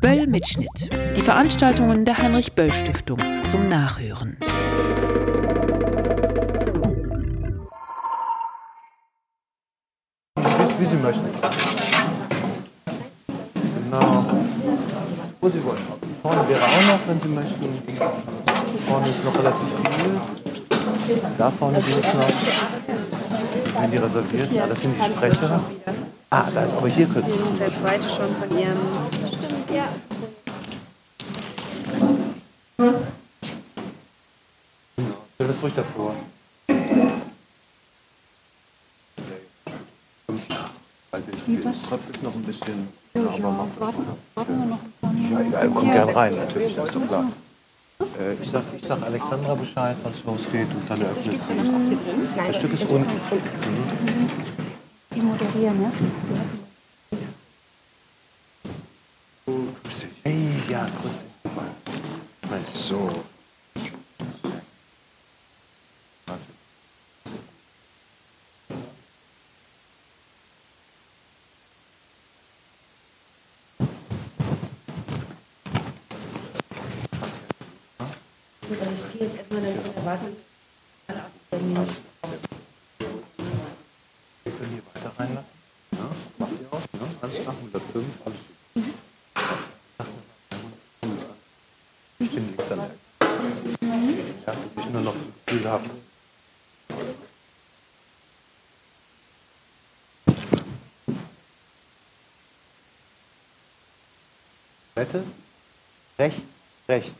Böll Mitschnitt. Die Veranstaltungen der Heinrich Böll Stiftung zum Nachhören. Wie, wie Sie möchten. Genau. Wo Sie wollen. Vorne wäre auch noch, wenn Sie möchten. Vorne ist noch relativ viel. Da vorne sind es noch. Sind die reserviert? Ja, das sind die Sprecher. Ah, da ist aber hier könnte Das ist der zweite schon von ihrem. Stimmt, ja. Stell das ruhig davor. Wie was? Tröpfelt noch ein bisschen. aber macht ja, ja, kommt gern rein, natürlich, das ist doch klar. Äh, ich, sag, ich sag Alexandra Bescheid, wann es losgeht und dann eröffnet sie. Das Stück ist unten. Sie moderieren, ne? Grüß. Hey, ja, grüß dich. Super. So. Ich ziehe jetzt erstmal dann in Wette? Rechts, rechts.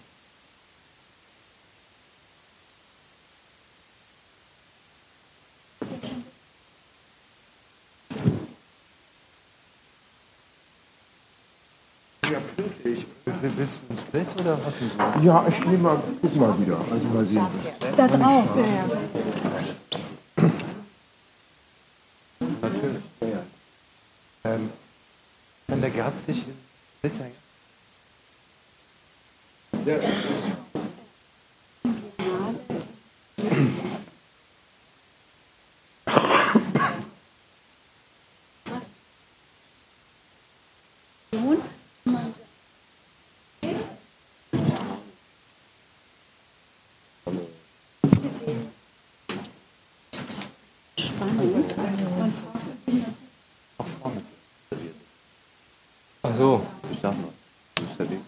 Will- Willst du ein Split oder was denn so? Ja, ich nehme mal, guck mal wieder. Also mal sehen. Da drauf, ja, ja. Natürlich. Ja, ja. Ähm, kann der Gerd sich in Split hängen? Auch vorne. Ach so. Ich sag mal. Du bist ja links.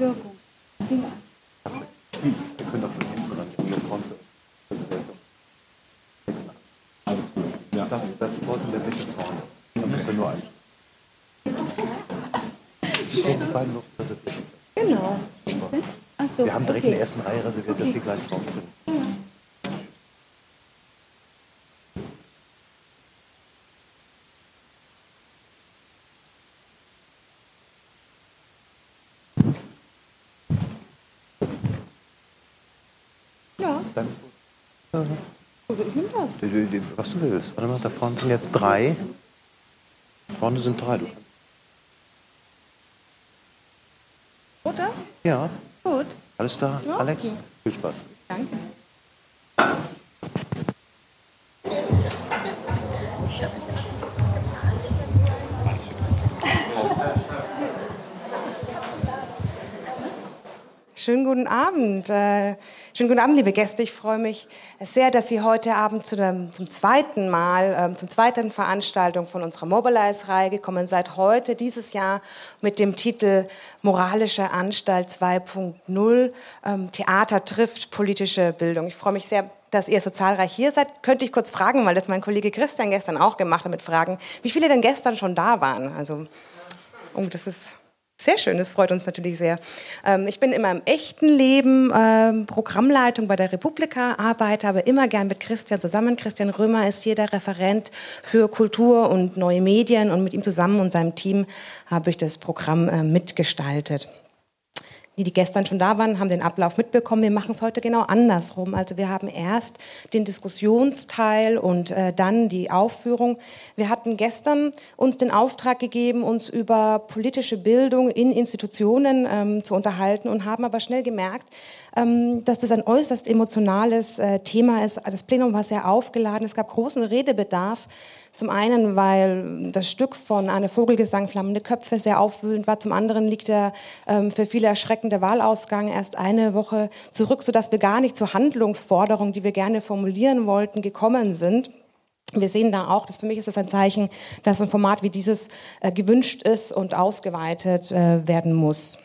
Wirkung. Wir können doch von hinten ran. Wir haben vorne reserviert. Links nach. Alles gut. Ja. Sag, setz Wort in der Mitte vorne. Dann müsst ihr nur einstellen. Ich sehe die beiden noch reserviert. Genau. Ach so, Wir haben direkt in okay. der ersten Reihe reserviert, dass sie gleich drauf sind. Ja, Dann, also ich nehme das. was du willst. Warte mal, da vorne sind jetzt drei. Vorne sind drei. Oder? Ja. Alles da. Ja, Alex, okay. viel Spaß. Danke. Schönen guten Abend. Schönen guten Abend, liebe Gäste. Ich freue mich sehr, dass Sie heute Abend zu dem, zum zweiten Mal, ähm, zum zweiten Veranstaltung von unserer Mobilize-Reihe gekommen seid. Heute, dieses Jahr, mit dem Titel Moralische Anstalt 2.0. Ähm, Theater trifft politische Bildung. Ich freue mich sehr, dass ihr so zahlreich hier seid. Könnte ich kurz fragen, weil das mein Kollege Christian gestern auch gemacht hat mit Fragen, wie viele denn gestern schon da waren? Also, oh, das ist sehr schön, das freut uns natürlich sehr. Ähm, ich bin in meinem echten Leben ähm, Programmleitung bei der Republika, arbeite aber immer gern mit Christian zusammen. Christian Römer ist hier der Referent für Kultur und neue Medien und mit ihm zusammen und seinem Team habe ich das Programm äh, mitgestaltet. Die, die gestern schon da waren, haben den Ablauf mitbekommen. Wir machen es heute genau andersrum. Also wir haben erst den Diskussionsteil und äh, dann die Aufführung. Wir hatten gestern uns den Auftrag gegeben, uns über politische Bildung in Institutionen ähm, zu unterhalten und haben aber schnell gemerkt, ähm, dass das ein äußerst emotionales äh, Thema ist. Das Plenum war sehr aufgeladen. Es gab großen Redebedarf. Zum einen, weil das Stück von Anne Vogelgesang Flammende Köpfe sehr aufwühlend war. Zum anderen liegt der ähm, für viele erschreckende Wahlausgang erst eine Woche zurück, sodass wir gar nicht zur Handlungsforderung, die wir gerne formulieren wollten, gekommen sind. Wir sehen da auch, dass für mich ist das ein Zeichen, dass ein Format wie dieses äh, gewünscht ist und ausgeweitet äh, werden muss.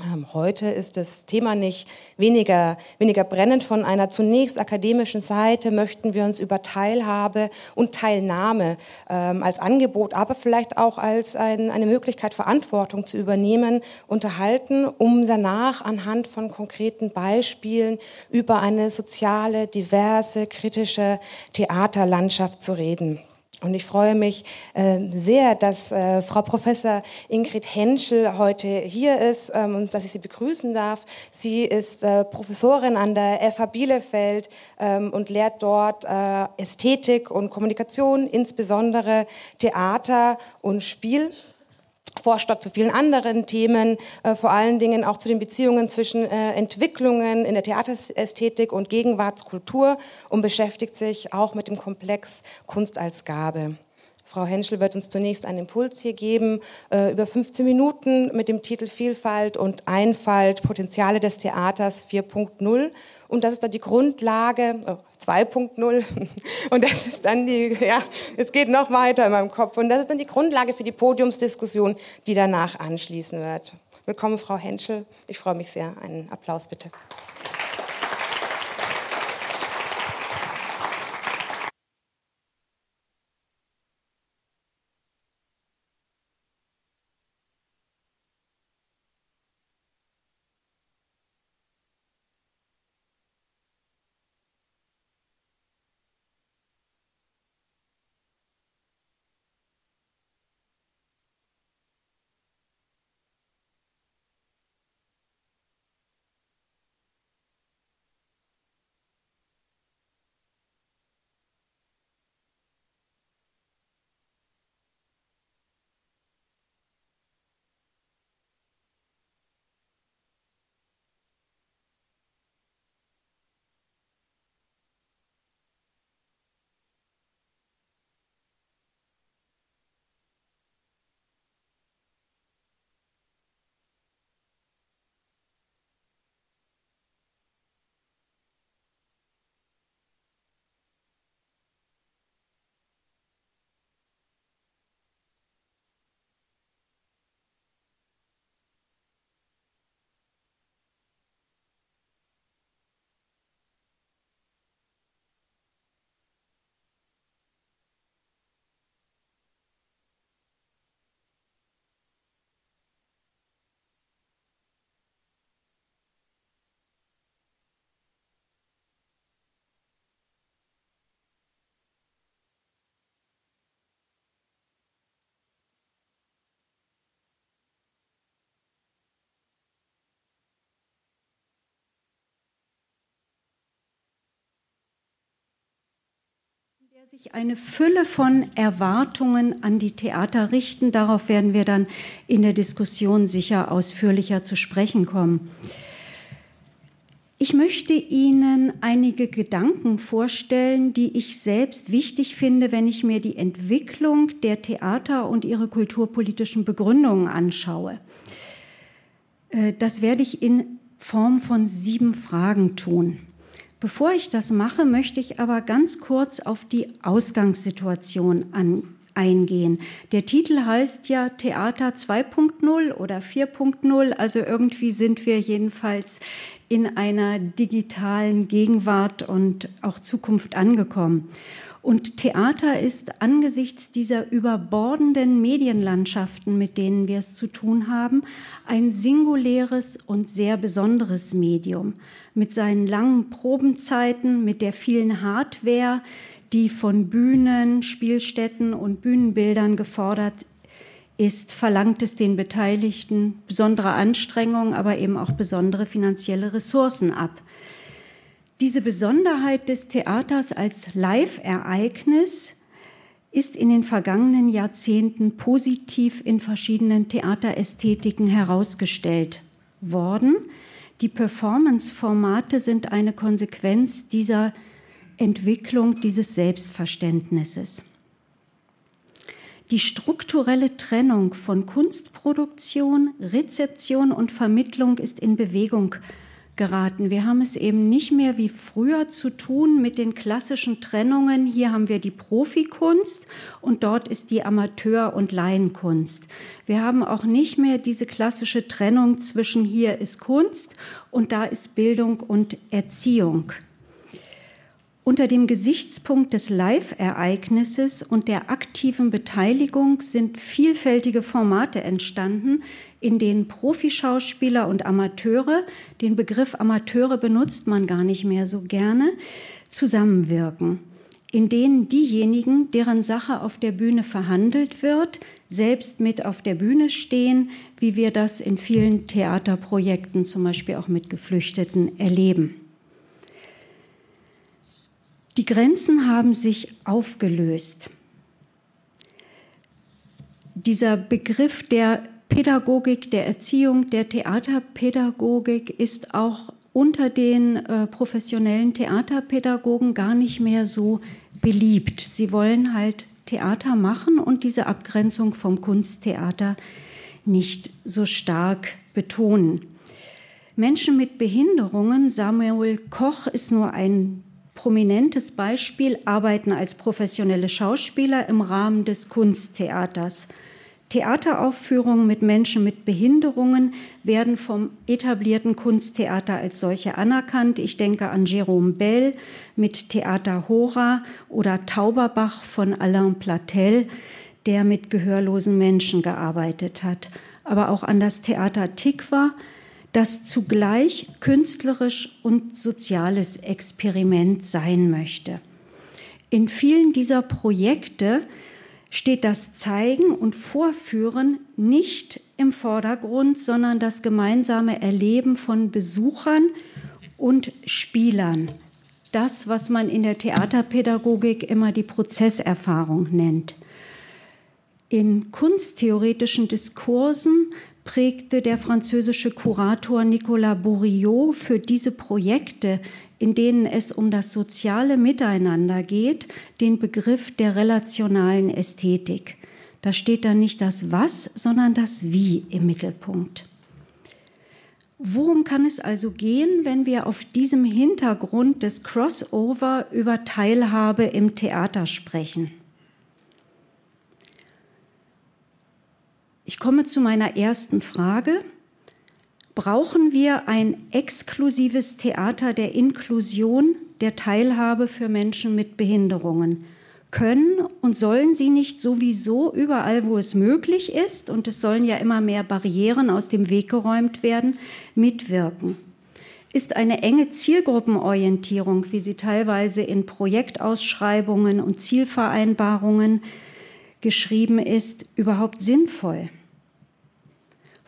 Ähm, heute ist das Thema nicht weniger, weniger brennend. Von einer zunächst akademischen Seite möchten wir uns über Teilhabe und Teilnahme ähm, als Angebot, aber vielleicht auch als ein, eine Möglichkeit, Verantwortung zu übernehmen, unterhalten, um danach anhand von konkreten Beispielen über eine soziale, diverse, kritische Theaterlandschaft zu reden. Und ich freue mich äh, sehr, dass äh, Frau Professor Ingrid Henschel heute hier ist ähm, und dass ich sie begrüßen darf. Sie ist äh, Professorin an der FH Bielefeld ähm, und lehrt dort äh, Ästhetik und Kommunikation, insbesondere Theater und Spiel dort zu vielen anderen Themen, äh, vor allen Dingen auch zu den Beziehungen zwischen äh, Entwicklungen in der Theaterästhetik und Gegenwartskultur und beschäftigt sich auch mit dem Komplex Kunst als Gabe. Frau Henschel wird uns zunächst einen Impuls hier geben, äh, über 15 Minuten mit dem Titel Vielfalt und Einfalt, Potenziale des Theaters 4.0 und das ist dann die Grundlage, oh, 2.0 und das ist dann die, ja, es geht noch weiter in meinem Kopf und das ist dann die Grundlage für die Podiumsdiskussion, die danach anschließen wird. Willkommen, Frau Henschel. Ich freue mich sehr. Einen Applaus bitte. Der sich eine Fülle von Erwartungen an die Theater richten. Darauf werden wir dann in der Diskussion sicher ausführlicher zu sprechen kommen. Ich möchte Ihnen einige Gedanken vorstellen, die ich selbst wichtig finde, wenn ich mir die Entwicklung der Theater und ihre kulturpolitischen Begründungen anschaue. Äh, das werde ich in Form von sieben Fragen tun. Bevor ich das mache, möchte ich aber ganz kurz auf die Ausgangssituation an, eingehen. Der Titel heißt ja Theater 2.0 oder 4.0, also irgendwie sind wir jedenfalls in einer digitalen Gegenwart und auch Zukunft angekommen. Und Theater ist angesichts dieser überbordenden Medienlandschaften, mit denen wir es zu tun haben, ein singuläres und sehr besonderes Medium. Mit seinen langen Probenzeiten, mit der vielen Hardware, die von Bühnen, Spielstätten und Bühnenbildern gefordert ist, verlangt es den Beteiligten besondere Anstrengungen, aber eben auch besondere finanzielle Ressourcen ab. Diese Besonderheit des Theaters als Live-Ereignis ist in den vergangenen Jahrzehnten positiv in verschiedenen Theaterästhetiken herausgestellt worden. Die Performance-Formate sind eine Konsequenz dieser Entwicklung dieses Selbstverständnisses. Die strukturelle Trennung von Kunstproduktion, Rezeption und Vermittlung ist in Bewegung geraten. Wir haben es eben nicht mehr wie früher zu tun mit den klassischen Trennungen. Hier haben wir die Profikunst und dort ist die Amateur- und Laienkunst. Wir haben auch nicht mehr diese klassische Trennung zwischen hier ist Kunst und da ist Bildung und Erziehung. Unter dem Gesichtspunkt des Live-Ereignisses und der aktiven Beteiligung sind vielfältige Formate entstanden, in denen Profischauspieler und Amateure, den Begriff Amateure benutzt man gar nicht mehr so gerne, zusammenwirken, in denen diejenigen, deren Sache auf der Bühne verhandelt wird, selbst mit auf der Bühne stehen, wie wir das in vielen Theaterprojekten, zum Beispiel auch mit Geflüchteten, erleben. Die Grenzen haben sich aufgelöst. Dieser Begriff der Pädagogik, der Erziehung, der Theaterpädagogik ist auch unter den äh, professionellen Theaterpädagogen gar nicht mehr so beliebt. Sie wollen halt Theater machen und diese Abgrenzung vom Kunsttheater nicht so stark betonen. Menschen mit Behinderungen, Samuel Koch ist nur ein prominentes Beispiel arbeiten als professionelle Schauspieler im Rahmen des Kunsttheaters. Theateraufführungen mit Menschen mit Behinderungen werden vom etablierten Kunsttheater als solche anerkannt. Ich denke an Jerome Bell mit Theater Hora oder Tauberbach von Alain Platel, der mit gehörlosen Menschen gearbeitet hat. Aber auch an das Theater Tikva, das zugleich künstlerisch und soziales Experiment sein möchte. In vielen dieser Projekte steht das Zeigen und Vorführen nicht im Vordergrund, sondern das gemeinsame Erleben von Besuchern und Spielern. Das, was man in der Theaterpädagogik immer die Prozesserfahrung nennt. In kunsttheoretischen Diskursen prägte der französische Kurator Nicolas Bourriot für diese Projekte, in denen es um das soziale Miteinander geht, den Begriff der relationalen Ästhetik. Da steht dann nicht das Was, sondern das Wie im Mittelpunkt. Worum kann es also gehen, wenn wir auf diesem Hintergrund des Crossover über Teilhabe im Theater sprechen? Ich komme zu meiner ersten Frage. Brauchen wir ein exklusives Theater der Inklusion, der Teilhabe für Menschen mit Behinderungen? Können und sollen sie nicht sowieso überall, wo es möglich ist, und es sollen ja immer mehr Barrieren aus dem Weg geräumt werden, mitwirken? Ist eine enge Zielgruppenorientierung, wie sie teilweise in Projektausschreibungen und Zielvereinbarungen geschrieben ist, überhaupt sinnvoll?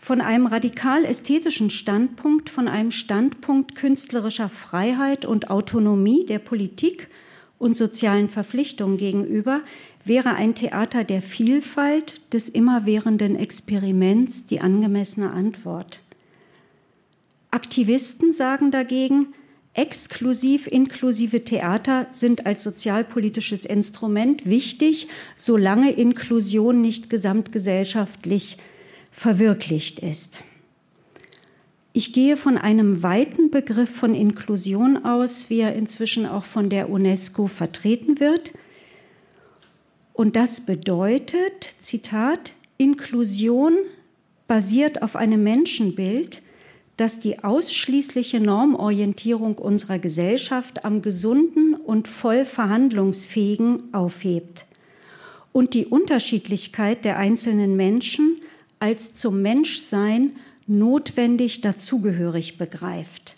Von einem radikal ästhetischen Standpunkt, von einem Standpunkt künstlerischer Freiheit und Autonomie der Politik und sozialen Verpflichtungen gegenüber, wäre ein Theater der Vielfalt, des immerwährenden Experiments die angemessene Antwort. Aktivisten sagen dagegen, Exklusiv inklusive Theater sind als sozialpolitisches Instrument wichtig, solange Inklusion nicht gesamtgesellschaftlich verwirklicht ist. Ich gehe von einem weiten Begriff von Inklusion aus, wie er inzwischen auch von der UNESCO vertreten wird. Und das bedeutet, Zitat, Inklusion basiert auf einem Menschenbild, das die ausschließliche Normorientierung unserer Gesellschaft am gesunden und voll verhandlungsfähigen aufhebt und die Unterschiedlichkeit der einzelnen Menschen als zum Menschsein notwendig dazugehörig begreift.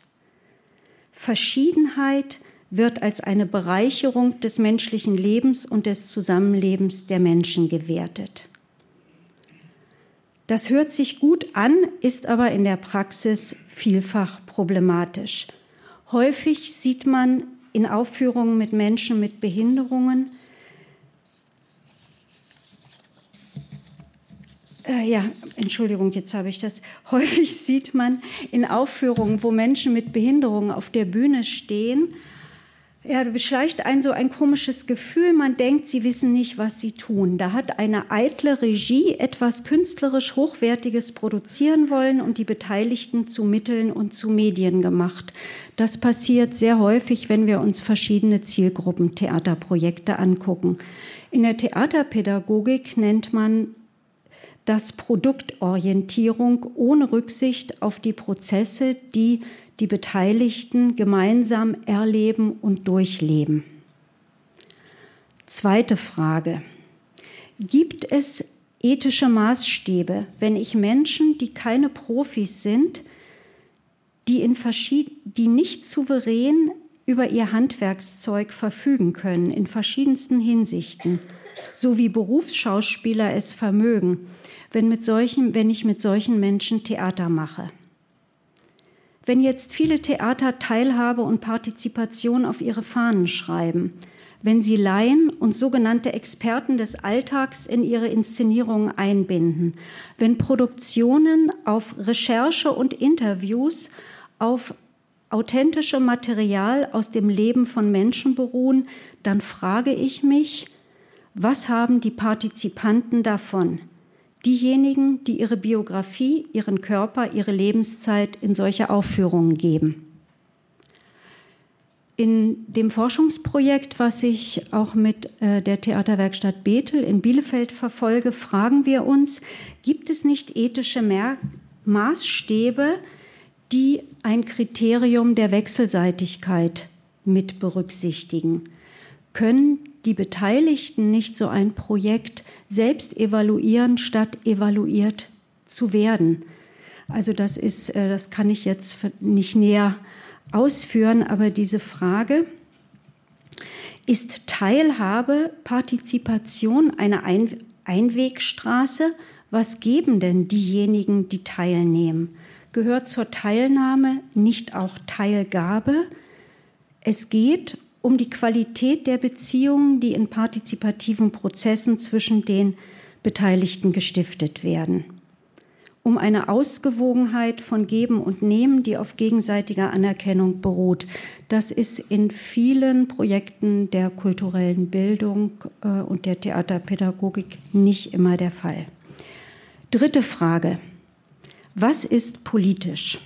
Verschiedenheit wird als eine Bereicherung des menschlichen Lebens und des Zusammenlebens der Menschen gewertet. Das hört sich gut an, ist aber in der Praxis vielfach problematisch. Häufig sieht man in Aufführungen mit Menschen mit Behinderungen, äh, ja, Entschuldigung, jetzt habe ich das. Häufig sieht man in Aufführungen, wo Menschen mit Behinderungen auf der Bühne stehen, Ja, beschleicht ein so ein komisches Gefühl, man denkt, sie wissen nicht, was sie tun. Da hat eine eitle Regie etwas künstlerisch Hochwertiges produzieren wollen und die Beteiligten zu Mitteln und zu Medien gemacht. Das passiert sehr häufig, wenn wir uns verschiedene Zielgruppen Theaterprojekte angucken. In der Theaterpädagogik nennt man das Produktorientierung ohne Rücksicht auf die Prozesse, die die Beteiligten gemeinsam erleben und durchleben. Zweite Frage. Gibt es ethische Maßstäbe, wenn ich Menschen, die keine Profis sind, die, in die nicht souverän über ihr Handwerkszeug verfügen können, in verschiedensten Hinsichten, so wie Berufsschauspieler es vermögen, wenn, mit solchen, wenn ich mit solchen Menschen Theater mache? Wenn jetzt viele Theater Teilhabe und Partizipation auf ihre Fahnen schreiben, wenn sie Laien und sogenannte Experten des Alltags in ihre Inszenierungen einbinden, wenn Produktionen auf Recherche und Interviews, auf authentischem Material aus dem Leben von Menschen beruhen, dann frage ich mich, was haben die Partizipanten davon? Diejenigen, die ihre Biografie, ihren Körper, ihre Lebenszeit in solche Aufführungen geben. In dem Forschungsprojekt, was ich auch mit äh, der Theaterwerkstatt Bethel in Bielefeld verfolge, fragen wir uns, gibt es nicht ethische Maßstäbe, die ein Kriterium der Wechselseitigkeit mit berücksichtigen? Können die Beteiligten nicht so ein Projekt selbst evaluieren, statt evaluiert zu werden. Also das ist, äh, das kann ich jetzt nicht näher ausführen, aber diese Frage, ist Teilhabe, Partizipation eine Einwegstraße? Was geben denn diejenigen, die teilnehmen? Gehört zur Teilnahme nicht auch Teilgabe? Es geht um die Qualität der Beziehungen, die in partizipativen Prozessen zwischen den Beteiligten gestiftet werden. Um eine Ausgewogenheit von Geben und Nehmen, die auf gegenseitiger Anerkennung beruht. Das ist in vielen Projekten der kulturellen Bildung äh, und der Theaterpädagogik nicht immer der Fall. Dritte Frage. Was ist politisch?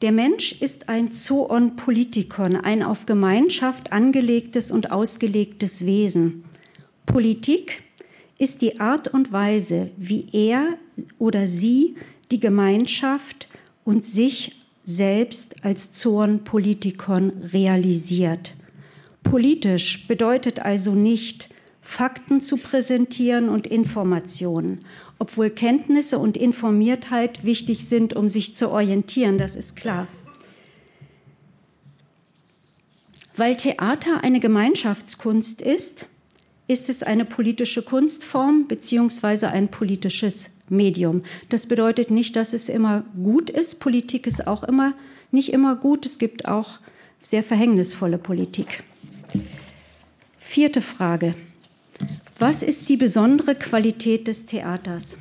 Der Mensch ist ein Zoon Politikon, ein auf Gemeinschaft angelegtes und ausgelegtes Wesen. Politik ist die Art und Weise, wie er oder sie die Gemeinschaft und sich selbst als Zoon Politikon realisiert. Politisch bedeutet also nicht, Fakten zu präsentieren und Informationen obwohl Kenntnisse und Informiertheit wichtig sind, um sich zu orientieren, das ist klar. Weil Theater eine Gemeinschaftskunst ist, ist es eine politische Kunstform beziehungsweise ein politisches Medium. Das bedeutet nicht, dass es immer gut ist. Politik ist auch immer nicht immer gut. Es gibt auch sehr verhängnisvolle Politik. Vierte Frage. Was ist die besondere Qualität des Theaters?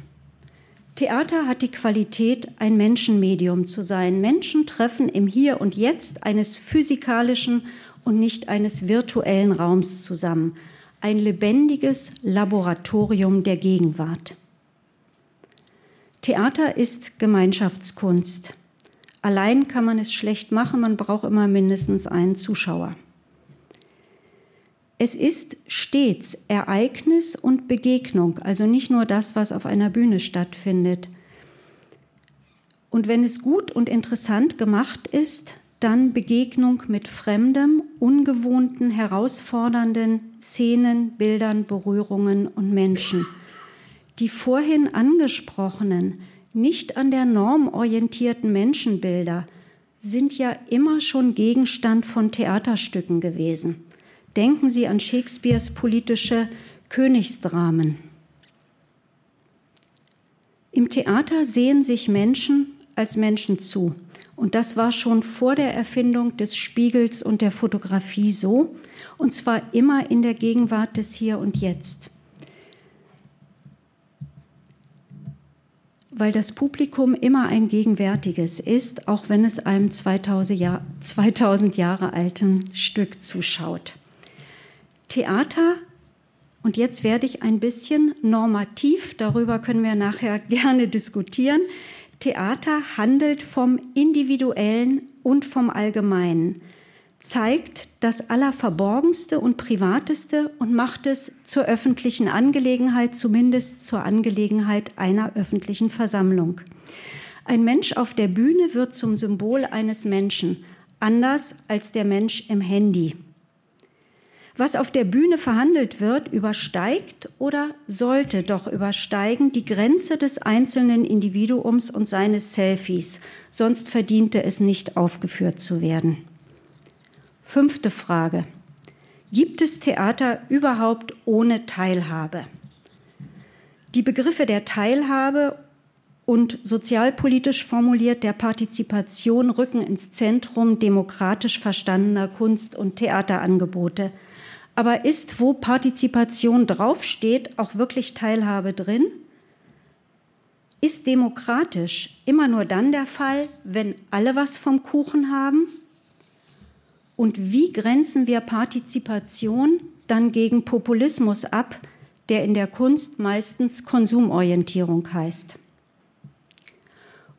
Theater hat die Qualität, ein Menschenmedium zu sein. Menschen treffen im Hier und Jetzt eines physikalischen und nicht eines virtuellen Raums zusammen. Ein lebendiges Laboratorium der Gegenwart. Theater ist Gemeinschaftskunst. Allein kann man es schlecht machen, man braucht immer mindestens einen Zuschauer. Es ist stets Ereignis und Begegnung, also nicht nur das, was auf einer Bühne stattfindet. Und wenn es gut und interessant gemacht ist, dann Begegnung mit fremdem, ungewohnten, herausfordernden Szenen, Bildern, Berührungen und Menschen. Die vorhin angesprochenen, nicht an der Norm orientierten Menschenbilder sind ja immer schon Gegenstand von Theaterstücken gewesen. Denken Sie an Shakespeares politische Königsdramen. Im Theater sehen sich Menschen als Menschen zu. Und das war schon vor der Erfindung des Spiegels und der Fotografie so, und zwar immer in der Gegenwart des Hier und Jetzt. weil das Publikum immer ein gegenwärtiges ist, auch wenn es einem 2000, Jahr, 2000 Jahre alten Stück zuschaut. Theater, und jetzt werde ich ein bisschen normativ, darüber können wir nachher gerne diskutieren, Theater handelt vom Individuellen und vom Allgemeinen, zeigt das Allerverborgenste und Privateste und macht es zur öffentlichen Angelegenheit, zumindest zur Angelegenheit einer öffentlichen Versammlung. Ein Mensch auf der Bühne wird zum Symbol eines Menschen, anders als der Mensch im Handy. Was auf der Bühne verhandelt wird, übersteigt oder sollte doch übersteigen die Grenze des einzelnen Individuums und seines Selfies, sonst verdiente es nicht aufgeführt zu werden. Fünfte Frage. Gibt es Theater überhaupt ohne Teilhabe? Die Begriffe der Teilhabe und sozialpolitisch formuliert der Partizipation rücken ins Zentrum demokratisch verstandener Kunst- und Theaterangebote – aber ist, wo Partizipation draufsteht, auch wirklich Teilhabe drin? Ist demokratisch immer nur dann der Fall, wenn alle was vom Kuchen haben? Und wie grenzen wir Partizipation dann gegen Populismus ab, der in der Kunst meistens Konsumorientierung heißt?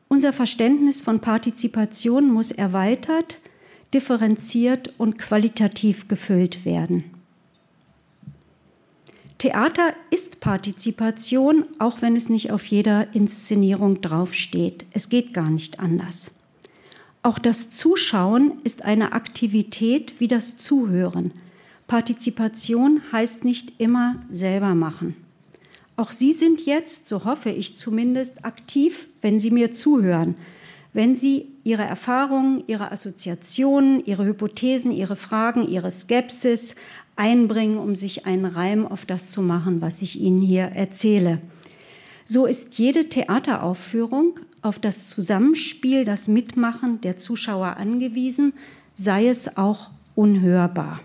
Unser Verständnis von Partizipation muss erweitert, differenziert und qualitativ gefüllt werden. Theater ist Partizipation, auch wenn es nicht auf jeder Inszenierung draufsteht. Es geht gar nicht anders. Auch das Zuschauen ist eine Aktivität wie das Zuhören. Partizipation heißt nicht immer selber machen. Auch Sie sind jetzt, so hoffe ich zumindest, aktiv, wenn Sie mir zuhören, wenn Sie Ihre Erfahrungen, Ihre Assoziationen, Ihre Hypothesen, Ihre Fragen, Ihre Skepsis einbringen, um sich einen Reim auf das zu machen, was ich Ihnen hier erzähle. So ist jede Theateraufführung auf das Zusammenspiel, das Mitmachen der Zuschauer angewiesen, sei es auch unhörbar.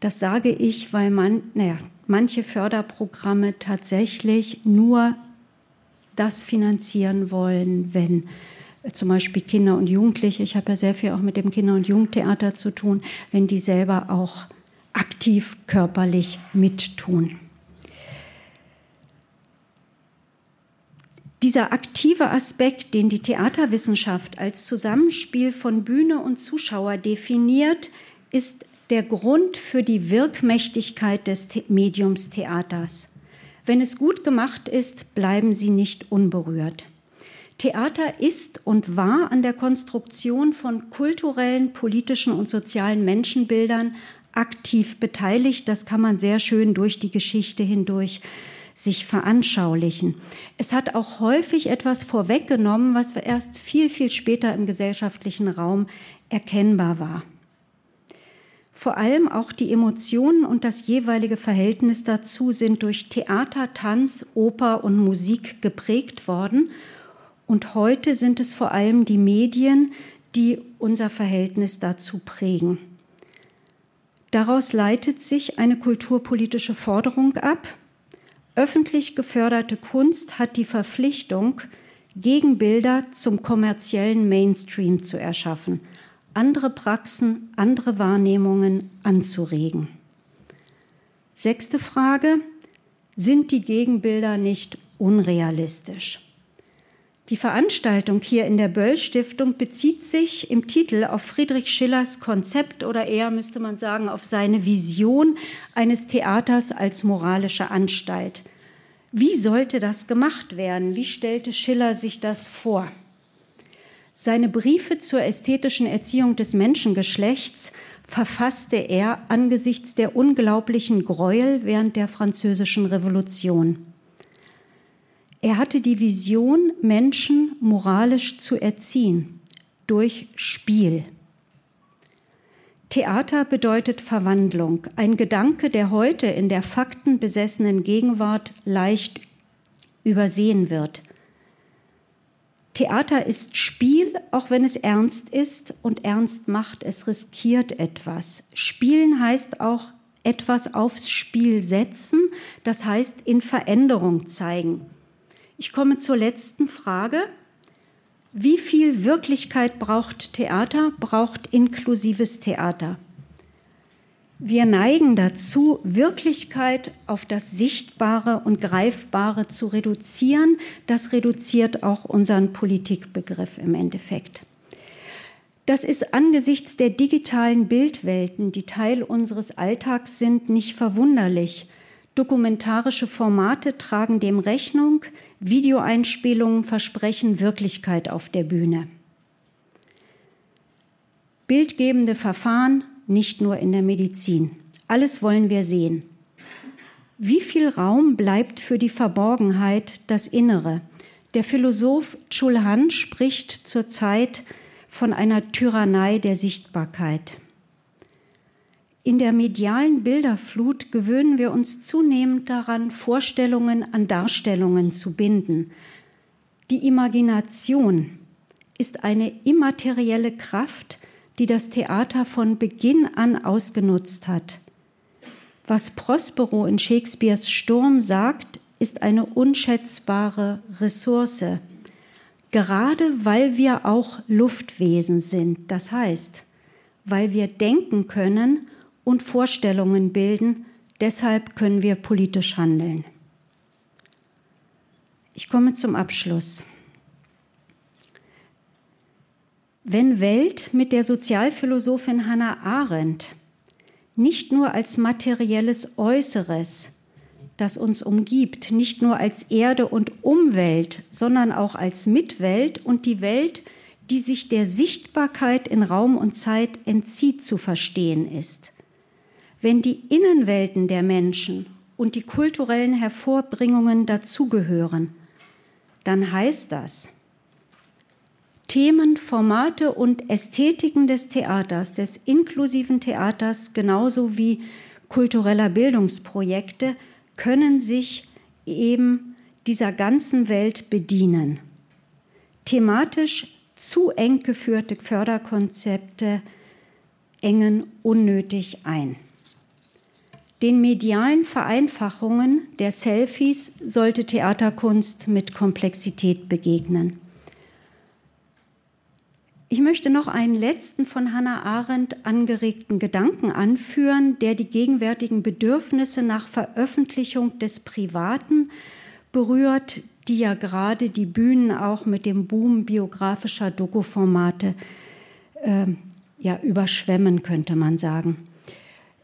Das sage ich, weil man, naja, manche Förderprogramme tatsächlich nur das finanzieren wollen, wenn zum Beispiel Kinder und Jugendliche, ich habe ja sehr viel auch mit dem Kinder- und Jugendtheater zu tun, wenn die selber auch aktiv körperlich mittun. Dieser aktive Aspekt, den die Theaterwissenschaft als Zusammenspiel von Bühne und Zuschauer definiert, ist der Grund für die Wirkmächtigkeit des Mediums Theaters. Wenn es gut gemacht ist, bleiben sie nicht unberührt. Theater ist und war an der Konstruktion von kulturellen, politischen und sozialen Menschenbildern aktiv beteiligt. Das kann man sehr schön durch die Geschichte hindurch sich veranschaulichen. Es hat auch häufig etwas vorweggenommen, was erst viel, viel später im gesellschaftlichen Raum erkennbar war. Vor allem auch die Emotionen und das jeweilige Verhältnis dazu sind durch Theater, Tanz, Oper und Musik geprägt worden und heute sind es vor allem die Medien, die unser Verhältnis dazu prägen. Daraus leitet sich eine kulturpolitische Forderung ab. Öffentlich geförderte Kunst hat die Verpflichtung, Gegenbilder zum kommerziellen Mainstream zu erschaffen, andere Praxen, andere Wahrnehmungen anzuregen. Sechste Frage. Sind die Gegenbilder nicht unrealistisch? Die Veranstaltung hier in der Böll Stiftung bezieht sich im Titel auf Friedrich Schillers Konzept oder eher müsste man sagen auf seine Vision eines Theaters als moralische Anstalt. Wie sollte das gemacht werden? Wie stellte Schiller sich das vor? Seine Briefe zur ästhetischen Erziehung des Menschengeschlechts verfasste er angesichts der unglaublichen Gräuel während der Französischen Revolution. Er hatte die Vision, Menschen moralisch zu erziehen durch Spiel. Theater bedeutet Verwandlung, ein Gedanke, der heute in der faktenbesessenen Gegenwart leicht übersehen wird. Theater ist Spiel, auch wenn es ernst ist und ernst macht, es riskiert etwas. Spielen heißt auch etwas aufs Spiel setzen, das heißt in Veränderung zeigen Ich komme zur letzten Frage. Wie viel Wirklichkeit braucht Theater, braucht inklusives Theater? Wir neigen dazu, Wirklichkeit auf das Sichtbare und Greifbare zu reduzieren. Das reduziert auch unseren Politikbegriff im Endeffekt. Das ist angesichts der digitalen Bildwelten, die Teil unseres Alltags sind, nicht verwunderlich. Dokumentarische Formate tragen dem Rechnung, Videoeinspielungen versprechen Wirklichkeit auf der Bühne. Bildgebende Verfahren, nicht nur in der Medizin. Alles wollen wir sehen. Wie viel Raum bleibt für die Verborgenheit, das Innere? Der Philosoph Chulhan spricht zurzeit von einer Tyrannei der Sichtbarkeit. In der medialen Bilderflut gewöhnen wir uns zunehmend daran, Vorstellungen an Darstellungen zu binden. Die Imagination ist eine immaterielle Kraft, die das Theater von Beginn an ausgenutzt hat. Was Prospero in Shakespeares Sturm sagt, ist eine unschätzbare Ressource. Gerade weil wir auch Luftwesen sind, das heißt, weil wir denken können und Vorstellungen bilden, deshalb können wir politisch handeln. Ich komme zum Abschluss. Wenn Welt mit der Sozialphilosophin Hannah Arendt nicht nur als materielles Äußeres, das uns umgibt, nicht nur als Erde und Umwelt, sondern auch als Mitwelt und die Welt, die sich der Sichtbarkeit in Raum und Zeit entzieht, zu verstehen ist. Wenn die Innenwelten der Menschen und die kulturellen Hervorbringungen dazugehören, dann heißt das, Themen, Formate und Ästhetiken des Theaters, des inklusiven Theaters genauso wie kultureller Bildungsprojekte können sich eben dieser ganzen Welt bedienen. Thematisch zu eng geführte Förderkonzepte engen unnötig ein. Den medialen Vereinfachungen der Selfies sollte Theaterkunst mit Komplexität begegnen. Ich möchte noch einen letzten von Hannah Arendt angeregten Gedanken anführen, der die gegenwärtigen Bedürfnisse nach Veröffentlichung des Privaten berührt, die ja gerade die Bühnen auch mit dem Boom biografischer Dokuformate äh, ja, überschwemmen, könnte man sagen.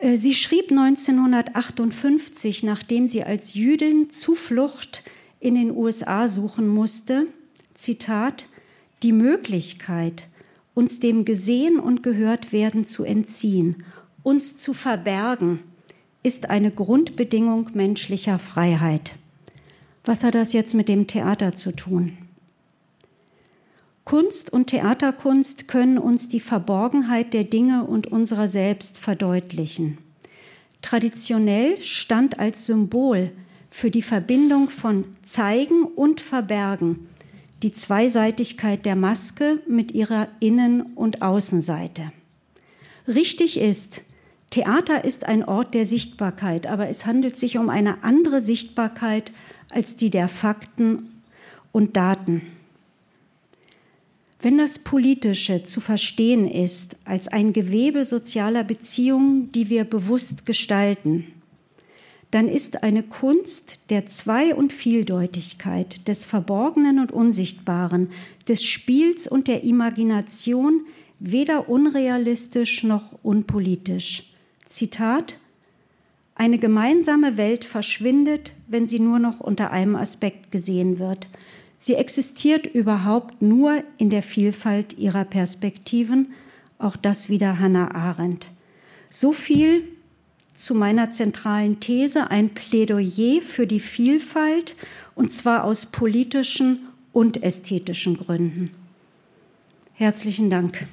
Äh, sie schrieb 1958, nachdem sie als Jüdin Zuflucht in den USA suchen musste, Zitat, die Möglichkeit, uns dem Gesehen und Gehört werden zu entziehen, uns zu verbergen, ist eine Grundbedingung menschlicher Freiheit. Was hat das jetzt mit dem Theater zu tun? Kunst und Theaterkunst können uns die Verborgenheit der Dinge und unserer selbst verdeutlichen. Traditionell stand als Symbol für die Verbindung von Zeigen und Verbergen die Zweiseitigkeit der Maske mit ihrer Innen- und Außenseite. Richtig ist, Theater ist ein Ort der Sichtbarkeit, aber es handelt sich um eine andere Sichtbarkeit als die der Fakten und Daten. Wenn das Politische zu verstehen ist als ein Gewebe sozialer Beziehungen, die wir bewusst gestalten, dann ist eine Kunst der Zwei- und Vieldeutigkeit, des Verborgenen und Unsichtbaren, des Spiels und der Imagination weder unrealistisch noch unpolitisch. Zitat Eine gemeinsame Welt verschwindet, wenn sie nur noch unter einem Aspekt gesehen wird. Sie existiert überhaupt nur in der Vielfalt ihrer Perspektiven, auch das wieder Hannah Arendt. So viel zu meiner zentralen These ein Plädoyer für die Vielfalt, und zwar aus politischen und ästhetischen Gründen. Herzlichen Dank.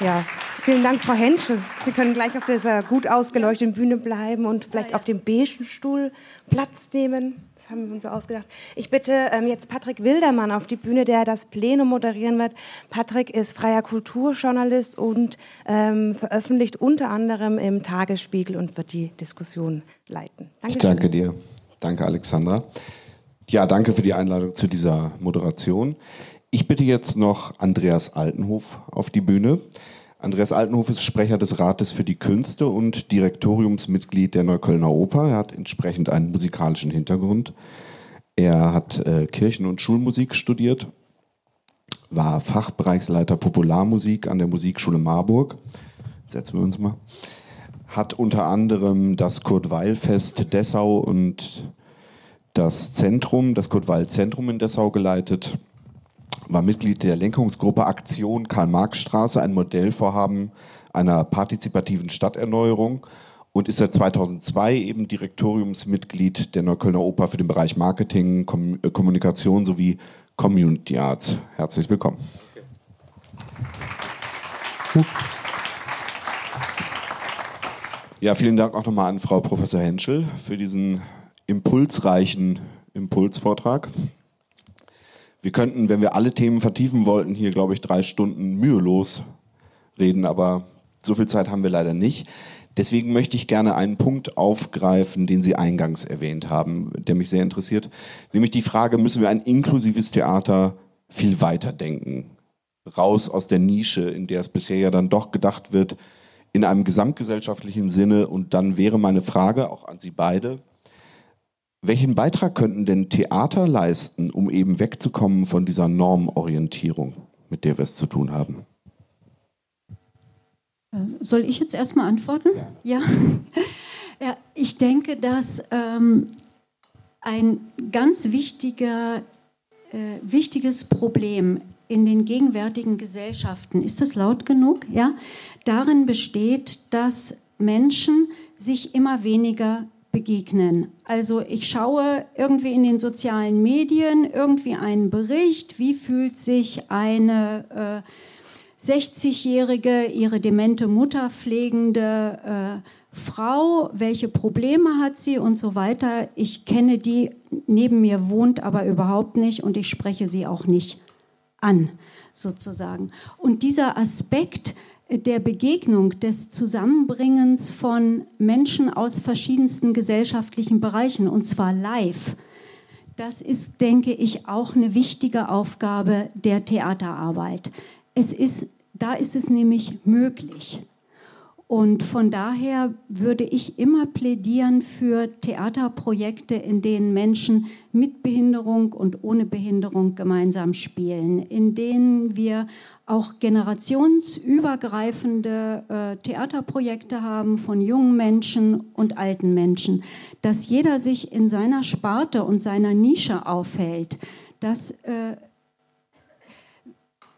Ja, Vielen Dank, Frau Henschel. Sie können gleich auf dieser gut ausgeleuchteten Bühne bleiben und vielleicht auf dem beigen Stuhl Platz nehmen. Das haben wir uns so ausgedacht. Ich bitte ähm, jetzt Patrick Wildermann auf die Bühne, der das Plenum moderieren wird. Patrick ist freier Kulturjournalist und ähm, veröffentlicht unter anderem im Tagesspiegel und wird die Diskussion leiten. Dankeschön. Ich danke dir. Danke, Alexandra. Ja, danke für die Einladung zu dieser Moderation. Ich bitte jetzt noch Andreas Altenhof auf die Bühne. Andreas Altenhof ist Sprecher des Rates für die Künste und Direktoriumsmitglied der Neuköllner Oper. Er hat entsprechend einen musikalischen Hintergrund. Er hat äh, Kirchen- und Schulmusik studiert, war Fachbereichsleiter Popularmusik an der Musikschule Marburg. Setzen wir uns mal. Hat unter anderem das Kurt-Weil-Fest Dessau und das Zentrum, das Kurt-Weil-Zentrum in Dessau geleitet war Mitglied der Lenkungsgruppe Aktion Karl-Marx-Straße, ein Modellvorhaben einer partizipativen Stadterneuerung und ist seit 2002 eben Direktoriumsmitglied der Neuköllner Oper für den Bereich Marketing, Kom äh, Kommunikation sowie Community Arts. Herzlich willkommen. Ja, vielen Dank auch nochmal an Frau Professor Henschel für diesen impulsreichen Impulsvortrag. Wir könnten, wenn wir alle Themen vertiefen wollten, hier, glaube ich, drei Stunden mühelos reden, aber so viel Zeit haben wir leider nicht. Deswegen möchte ich gerne einen Punkt aufgreifen, den Sie eingangs erwähnt haben, der mich sehr interessiert, nämlich die Frage, müssen wir ein inklusives Theater viel weiter denken? Raus aus der Nische, in der es bisher ja dann doch gedacht wird, in einem gesamtgesellschaftlichen Sinne. Und dann wäre meine Frage auch an Sie beide, welchen Beitrag könnten denn Theater leisten, um eben wegzukommen von dieser Normorientierung, mit der wir es zu tun haben? Äh, soll ich jetzt erstmal antworten? Ja. ja. ja. ich denke, dass ähm, ein ganz wichtiger, äh, wichtiges Problem in den gegenwärtigen Gesellschaften, ist das laut genug? Ja, darin besteht, dass Menschen sich immer weniger begegnen. Also ich schaue irgendwie in den sozialen Medien irgendwie einen Bericht, wie fühlt sich eine äh, 60-jährige, ihre demente Mutter pflegende äh, Frau, welche Probleme hat sie und so weiter. Ich kenne die, neben mir wohnt aber überhaupt nicht und ich spreche sie auch nicht an, sozusagen. Und dieser Aspekt, der Begegnung, des Zusammenbringens von Menschen aus verschiedensten gesellschaftlichen Bereichen, und zwar live. Das ist, denke ich, auch eine wichtige Aufgabe der Theaterarbeit. Es ist, da ist es nämlich möglich. Und von daher würde ich immer plädieren für Theaterprojekte, in denen Menschen mit Behinderung und ohne Behinderung gemeinsam spielen, in denen wir auch generationsübergreifende äh, Theaterprojekte haben von jungen Menschen und alten Menschen, dass jeder sich in seiner Sparte und seiner Nische aufhält. Das äh,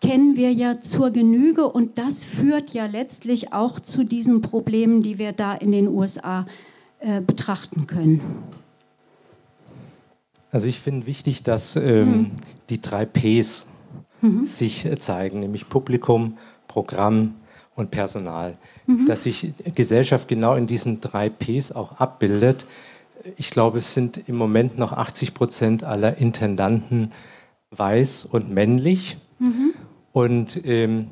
kennen wir ja zur Genüge und das führt ja letztlich auch zu diesen Problemen, die wir da in den USA äh, betrachten können. Also ich finde wichtig, dass ähm, mhm. die drei Ps mhm. sich äh, zeigen, nämlich Publikum, Programm und Personal. Mhm. Dass sich Gesellschaft genau in diesen drei Ps auch abbildet. Ich glaube, es sind im Moment noch 80 Prozent aller Intendanten weiß und männlich. Mhm. Und ähm,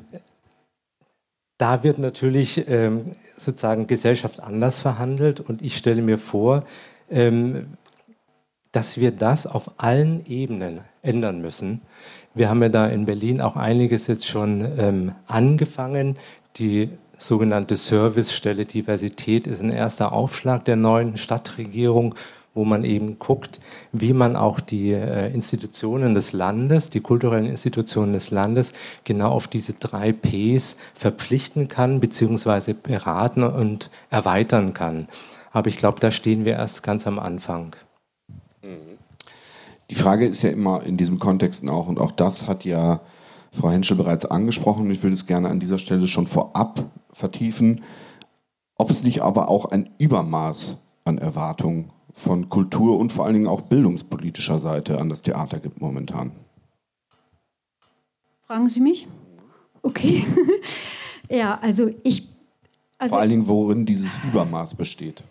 da wird natürlich ähm, sozusagen Gesellschaft anders verhandelt. Und ich stelle mir vor, ähm, dass wir das auf allen Ebenen ändern müssen. Wir haben ja da in Berlin auch einiges jetzt schon ähm, angefangen. Die sogenannte Servicestelle Diversität ist ein erster Aufschlag der neuen Stadtregierung, wo man eben guckt, wie man auch die äh, Institutionen des Landes, die kulturellen Institutionen des Landes genau auf diese drei Ps verpflichten kann, beziehungsweise beraten und erweitern kann. Aber ich glaube, da stehen wir erst ganz am Anfang. Die Frage ist ja immer in diesem Kontext auch, und auch das hat ja Frau Henschel bereits angesprochen, und ich würde es gerne an dieser Stelle schon vorab vertiefen, ob es nicht aber auch ein Übermaß an Erwartungen von Kultur und vor allen Dingen auch bildungspolitischer Seite an das Theater gibt momentan. Fragen Sie mich? Okay. Ja, also ich. Also Vor allen Dingen, worin dieses Übermaß besteht.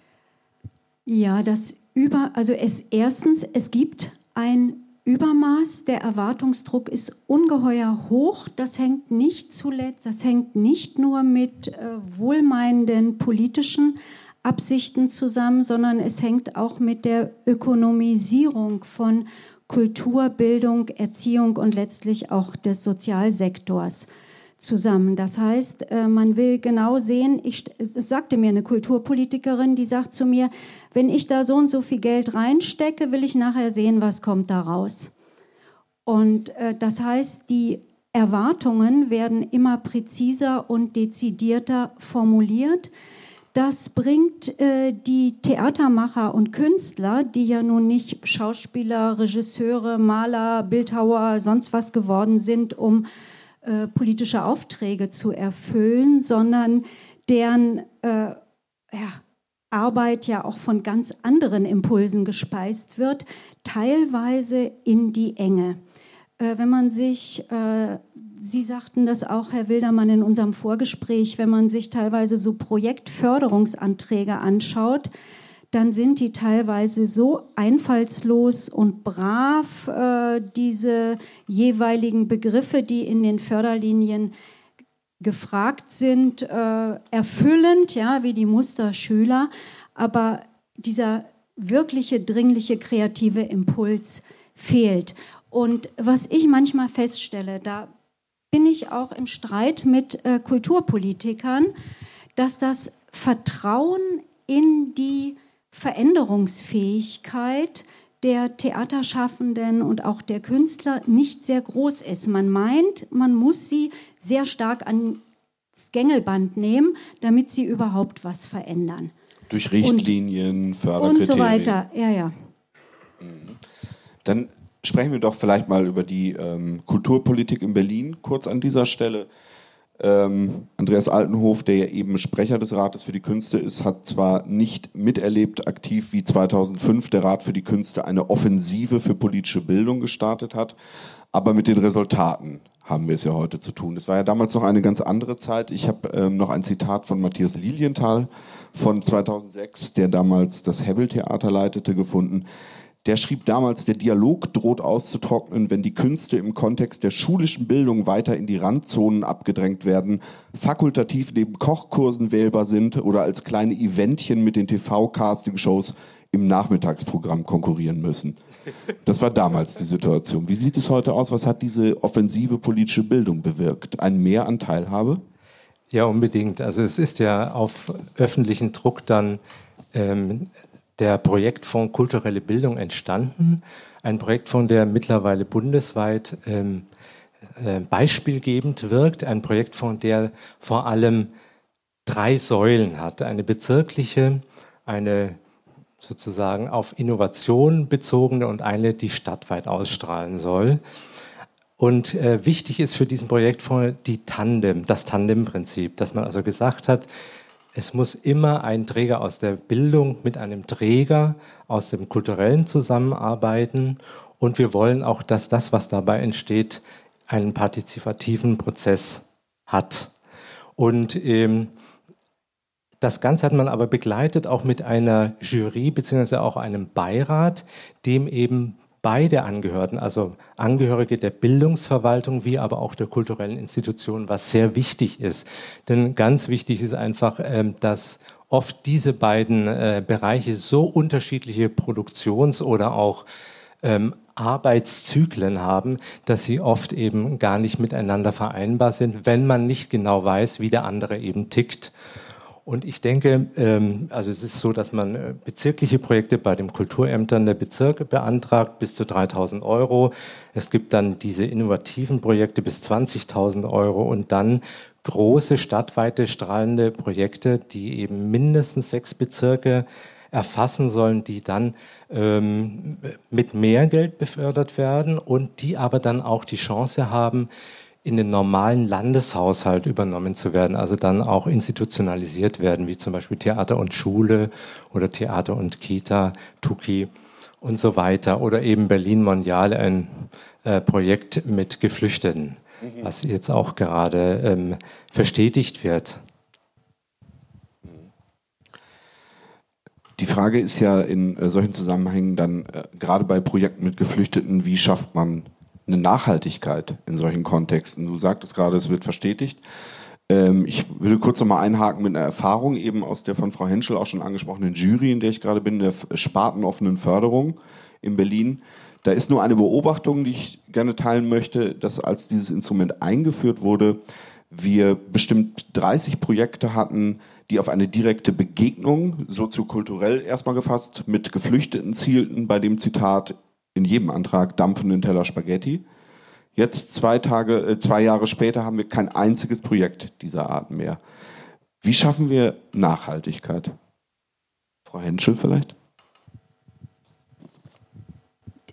Ja, das Über, also es erstens, es gibt ein Übermaß, der Erwartungsdruck ist ungeheuer hoch. Das hängt nicht zuletzt, das hängt nicht nur mit äh, wohlmeinenden politischen Absichten zusammen, sondern es hängt auch mit der Ökonomisierung von Kultur, Bildung, Erziehung und letztlich auch des Sozialsektors zusammen. Das heißt, äh, man will genau sehen, ich, sagte mir eine Kulturpolitikerin, die sagt zu mir, wenn ich da so und so viel Geld reinstecke, will ich nachher sehen, was kommt da raus. Und äh, das heißt, die Erwartungen werden immer präziser und dezidierter formuliert. Das bringt äh, die Theatermacher und Künstler, die ja nun nicht Schauspieler, Regisseure, Maler, Bildhauer, sonst was geworden sind, um äh, politische Aufträge zu erfüllen, sondern deren äh, ja, Arbeit ja auch von ganz anderen Impulsen gespeist wird, teilweise in die Enge. Äh, wenn man sich, äh, Sie sagten das auch, Herr Wildermann, in unserem Vorgespräch, wenn man sich teilweise so Projektförderungsanträge anschaut, dann sind die teilweise so einfallslos und brav, äh, diese jeweiligen Begriffe, die in den Förderlinien gefragt sind, äh, erfüllend, ja, wie die Musterschüler, aber dieser wirkliche, dringliche, kreative Impuls fehlt. Und was ich manchmal feststelle, da bin ich auch im Streit mit äh, Kulturpolitikern, dass das Vertrauen in die Veränderungsfähigkeit der Theaterschaffenden und auch der Künstler nicht sehr groß ist. Man meint, man muss sie sehr stark ans Gängelband nehmen, damit sie überhaupt was verändern. Durch Richtlinien, und, Förderkriterien. Und so weiter, ja, ja. Mhm. Dann sprechen wir doch vielleicht mal über die ähm, Kulturpolitik in Berlin kurz an dieser Stelle. Ähm, Andreas Altenhof, der ja eben Sprecher des Rates für die Künste ist, hat zwar nicht miterlebt aktiv, wie 2005 der Rat für die Künste eine Offensive für politische Bildung gestartet hat, aber mit den Resultaten haben wir es ja heute zu tun. Es war ja damals noch eine ganz andere Zeit. Ich habe ähm, noch ein Zitat von Matthias Lilienthal von 2006, der damals das Hebbel-Theater leitete, gefunden. Der schrieb damals, der Dialog droht auszutrocknen, wenn die Künste im Kontext der schulischen Bildung weiter in die Randzonen abgedrängt werden, fakultativ neben Kochkursen wählbar sind oder als kleine Eventchen mit den TV-Casting-Shows im Nachmittagsprogramm konkurrieren müssen. Das war damals die Situation. Wie sieht es heute aus? Was hat diese offensive politische Bildung bewirkt? Ein Mehr an Teilhabe? Ja, unbedingt. Also es ist ja auf öffentlichen Druck dann ähm, der Projektfonds Kulturelle Bildung entstanden. Ein Projektfonds, der mittlerweile bundesweit ähm, äh, beispielgebend wirkt. Ein Projektfonds, der vor allem drei Säulen hat. Eine bezirkliche, eine sozusagen auf Innovation bezogene und eine, die stadtweit ausstrahlen soll. Und äh, wichtig ist für diesen Projektfonds die Tandem, das Tandem-Prinzip, dass man also gesagt hat, es muss immer ein Träger aus der Bildung mit einem Träger aus dem Kulturellen zusammenarbeiten. Und wir wollen auch, dass das, was dabei entsteht, einen partizipativen Prozess hat. Und ähm, das Ganze hat man aber begleitet auch mit einer Jury bzw. auch einem Beirat, dem eben beide angehörten, also Angehörige der Bildungsverwaltung wie aber auch der kulturellen Institutionen, was sehr wichtig ist. Denn ganz wichtig ist einfach, ähm, dass oft diese beiden äh, Bereiche so unterschiedliche Produktions- oder auch ähm, Arbeitszyklen haben, dass sie oft eben gar nicht miteinander vereinbar sind, wenn man nicht genau weiß, wie der andere eben tickt. Und ich denke, ähm, also es ist so, dass man äh, bezirkliche Projekte bei den Kulturämtern der Bezirke beantragt, bis zu 3000 Euro. Es gibt dann diese innovativen Projekte bis 20.000 Euro und dann große stadtweite strahlende Projekte, die eben mindestens sechs Bezirke erfassen sollen, die dann ähm, mit mehr Geld befördert werden und die aber dann auch die Chance haben, in den normalen Landeshaushalt übernommen zu werden, also dann auch institutionalisiert werden, wie zum Beispiel Theater und Schule oder Theater und Kita, Tuki und so weiter oder eben Berlin Mondial, ein äh, Projekt mit Geflüchteten. mhm. was jetzt auch gerade ähm, verstetigt wird. Die Frage ist ja in äh, solchen Zusammenhängen dann äh, gerade bei Projekten mit Geflüchteten, wie schafft man eine Nachhaltigkeit in solchen Kontexten? Du sagtest gerade, es wird verstetigt. Ähm, ich würde kurz noch mal einhaken mit einer Erfahrung eben aus der von Frau Henschel auch schon angesprochenen Jury, in der ich gerade bin, der Spartenoffenen Förderung in Berlin. Da ist nur eine Beobachtung, die ich gerne teilen möchte, dass als dieses Instrument eingeführt wurde, wir bestimmt 30 Projekte hatten, die auf eine direkte Begegnung, soziokulturell erstmal gefasst, mit Geflüchteten zielten, bei dem Zitat in jedem Antrag dampfenden Teller Spaghetti. Jetzt zwei Tage, äh, zwei Jahre später haben wir kein einziges Projekt dieser Art mehr. Wie schaffen wir Nachhaltigkeit? Frau Henschel vielleicht?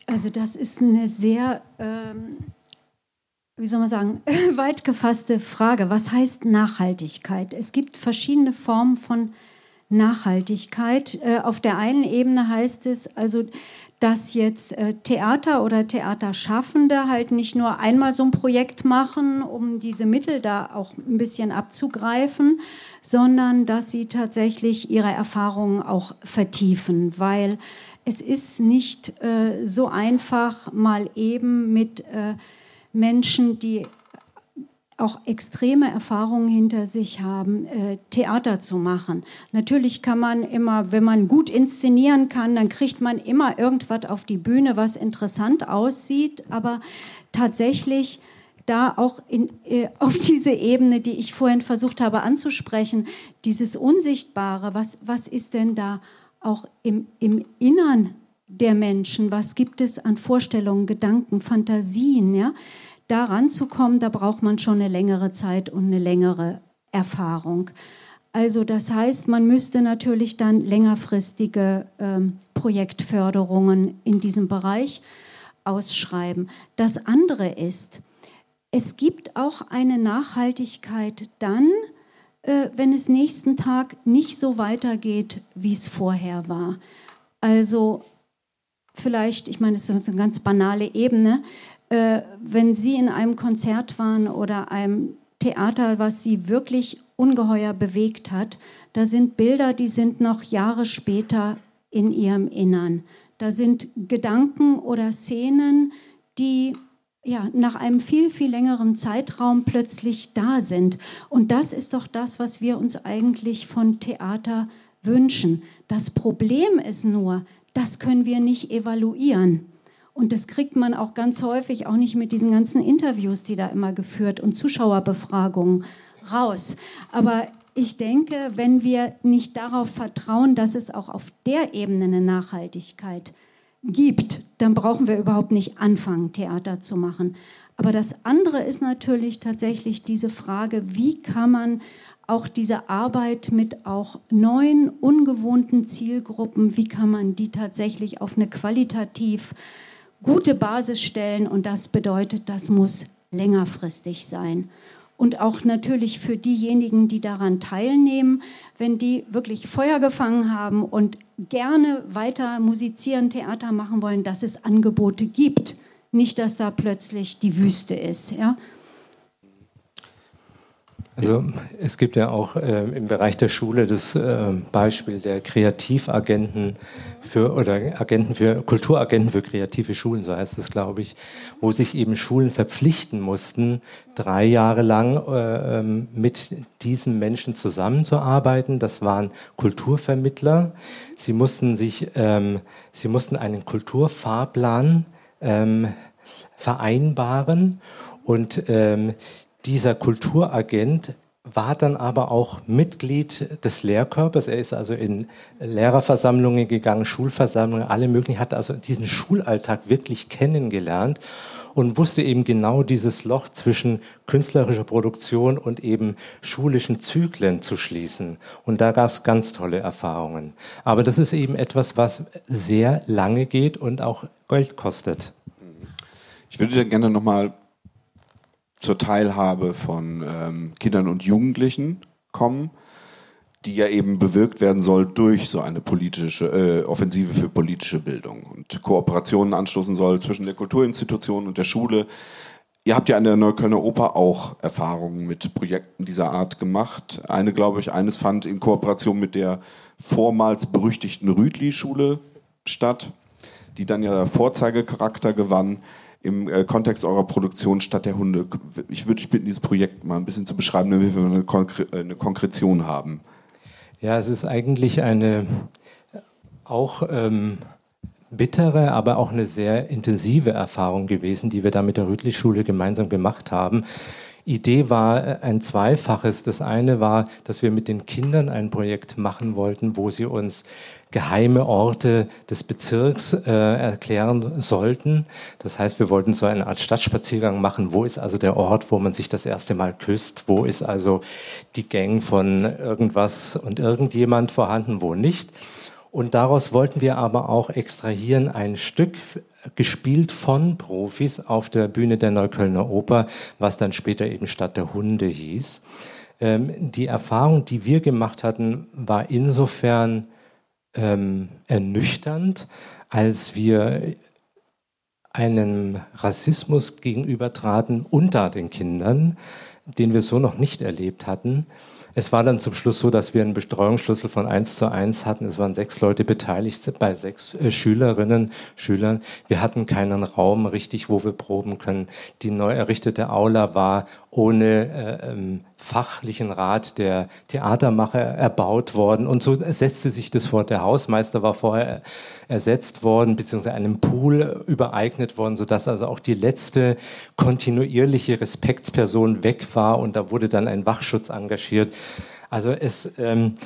Also das ist eine sehr, ähm, wie soll man sagen, weit gefasste Frage. Was heißt Nachhaltigkeit? Es gibt verschiedene Formen von Nachhaltigkeit. Äh, auf der einen Ebene heißt es also, dass jetzt äh, Theater oder Theaterschaffende halt nicht nur einmal so ein Projekt machen, um diese Mittel da auch ein bisschen abzugreifen, sondern dass sie tatsächlich ihre Erfahrungen auch vertiefen, weil es ist nicht äh, so einfach, mal eben mit äh, Menschen, die auch extreme Erfahrungen hinter sich haben, äh, Theater zu machen. Natürlich kann man immer, wenn man gut inszenieren kann, dann kriegt man immer irgendwas auf die Bühne, was interessant aussieht, aber tatsächlich da auch in, äh, auf diese Ebene, die ich vorhin versucht habe anzusprechen, dieses Unsichtbare, was, was ist denn da auch im, im Innern der Menschen, was gibt es an Vorstellungen, Gedanken, Fantasien, ja? Da ranzukommen, da braucht man schon eine längere Zeit und eine längere Erfahrung. Also das heißt, man müsste natürlich dann längerfristige ähm, Projektförderungen in diesem Bereich ausschreiben. Das andere ist, es gibt auch eine Nachhaltigkeit dann, äh, wenn es nächsten Tag nicht so weitergeht, wie es vorher war. Also vielleicht, ich meine, das ist eine ganz banale Ebene, äh, wenn Sie in einem Konzert waren oder einem Theater, was Sie wirklich ungeheuer bewegt hat, da sind Bilder, die sind noch Jahre später in Ihrem Innern. Da sind Gedanken oder Szenen, die ja, nach einem viel, viel längeren Zeitraum plötzlich da sind. Und das ist doch das, was wir uns eigentlich von Theater wünschen. Das Problem ist nur, das können wir nicht evaluieren. Und das kriegt man auch ganz häufig, auch nicht mit diesen ganzen Interviews, die da immer geführt und Zuschauerbefragungen raus. Aber ich denke, wenn wir nicht darauf vertrauen, dass es auch auf der Ebene eine Nachhaltigkeit gibt, dann brauchen wir überhaupt nicht anfangen, Theater zu machen. Aber das andere ist natürlich tatsächlich diese Frage, wie kann man auch diese Arbeit mit auch neuen, ungewohnten Zielgruppen, wie kann man die tatsächlich auf eine qualitativ gute Basis stellen und das bedeutet, das muss längerfristig sein. Und auch natürlich für diejenigen, die daran teilnehmen, wenn die wirklich Feuer gefangen haben und gerne weiter musizieren, Theater machen wollen, dass es Angebote gibt. Nicht, dass da plötzlich die Wüste ist. Ja? Also es gibt ja auch äh, im Bereich der Schule das äh, Beispiel der Kreativagenten für oder Agenten für Kulturagenten für kreative Schulen, so heißt es, glaube ich, wo sich eben Schulen verpflichten mussten, drei Jahre lang äh, ähm, mit diesen Menschen zusammenzuarbeiten. Das waren Kulturvermittler. Sie mussten sich, ähm, sie mussten einen Kulturfahrplan ähm, vereinbaren und ähm, dieser Kulturagent war dann aber auch Mitglied des Lehrkörpers. Er ist also in Lehrerversammlungen gegangen, Schulversammlungen, alle möglichen, hat also diesen Schulalltag wirklich kennengelernt und wusste eben genau dieses Loch zwischen künstlerischer Produktion und eben schulischen Zyklen zu schließen. Und da gab es ganz tolle Erfahrungen. Aber das ist eben etwas, was sehr lange geht und auch Geld kostet. Ich würde gerne nochmal zur Teilhabe von ähm, Kindern und Jugendlichen kommen, die ja eben bewirkt werden soll durch so eine politische äh, Offensive für politische Bildung und Kooperationen anstoßen soll zwischen der Kulturinstitution und der Schule. Ihr habt ja an der Neuköllner Oper auch Erfahrungen mit Projekten dieser Art gemacht. Eine, glaube ich, eines fand in Kooperation mit der vormals berüchtigten Rüdli-Schule statt, die dann ja Vorzeigecharakter gewann im äh, Kontext eurer Produktion Stadt der Hunde. Ich würde dich bitten, dieses Projekt mal ein bisschen zu beschreiben, damit wir eine, Konkre äh, eine Konkretion haben. Ja, es ist eigentlich eine auch ähm, bittere, aber auch eine sehr intensive Erfahrung gewesen, die wir da mit der Rüdlich-Schule gemeinsam gemacht haben. Idee war äh, ein zweifaches. Das eine war, dass wir mit den Kindern ein Projekt machen wollten, wo sie uns geheime Orte des Bezirks äh, erklären sollten. Das heißt, wir wollten so eine Art Stadtspaziergang machen. Wo ist also der Ort, wo man sich das erste Mal küsst? Wo ist also die Gang von irgendwas und irgendjemand vorhanden, wo nicht? Und daraus wollten wir aber auch extrahieren ein Stück gespielt von Profis auf der Bühne der Neuköllner Oper, was dann später eben Stadt der Hunde hieß. Ähm, die Erfahrung, die wir gemacht hatten, war insofern ähm, ernüchternd, als wir einem Rassismus gegenübertraten unter den Kindern, den wir so noch nicht erlebt hatten. Es war dann zum Schluss so, dass wir einen Bestreuungsschlüssel von 1 zu 1 hatten. Es waren sechs Leute beteiligt bei sechs äh, Schülerinnen, Schülern. Wir hatten keinen Raum richtig, wo wir proben können. Die neu errichtete Aula war ohne äh, ähm, fachlichen Rat der Theatermacher erbaut worden. Und so setzte sich das vor. Der Hausmeister war vorher ersetzt worden, beziehungsweise einem Pool übereignet worden, sodass also auch die letzte kontinuierliche Respektsperson weg war und da wurde dann ein Wachschutz engagiert. Also es, ähm,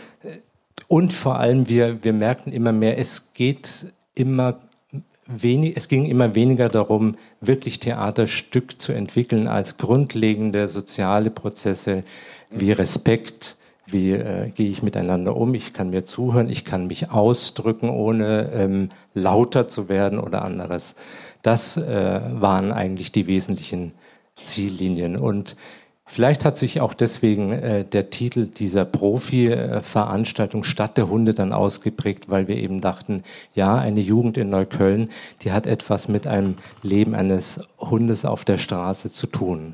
und vor allem wir, wir merkten immer mehr, es geht immer wenig, es ging immer weniger darum, wirklich Theaterstück zu entwickeln als grundlegende soziale Prozesse wie Respekt, wie äh, gehe ich miteinander um, ich kann mir zuhören, ich kann mich ausdrücken, ohne ähm, lauter zu werden oder anderes. Das äh, waren eigentlich die wesentlichen Ziellinien. Und Vielleicht hat sich auch deswegen äh, der Titel dieser Profi-Veranstaltung Stadt der Hunde dann ausgeprägt, weil wir eben dachten, ja, eine Jugend in Neukölln, die hat etwas mit einem Leben eines Hundes auf der Straße zu tun.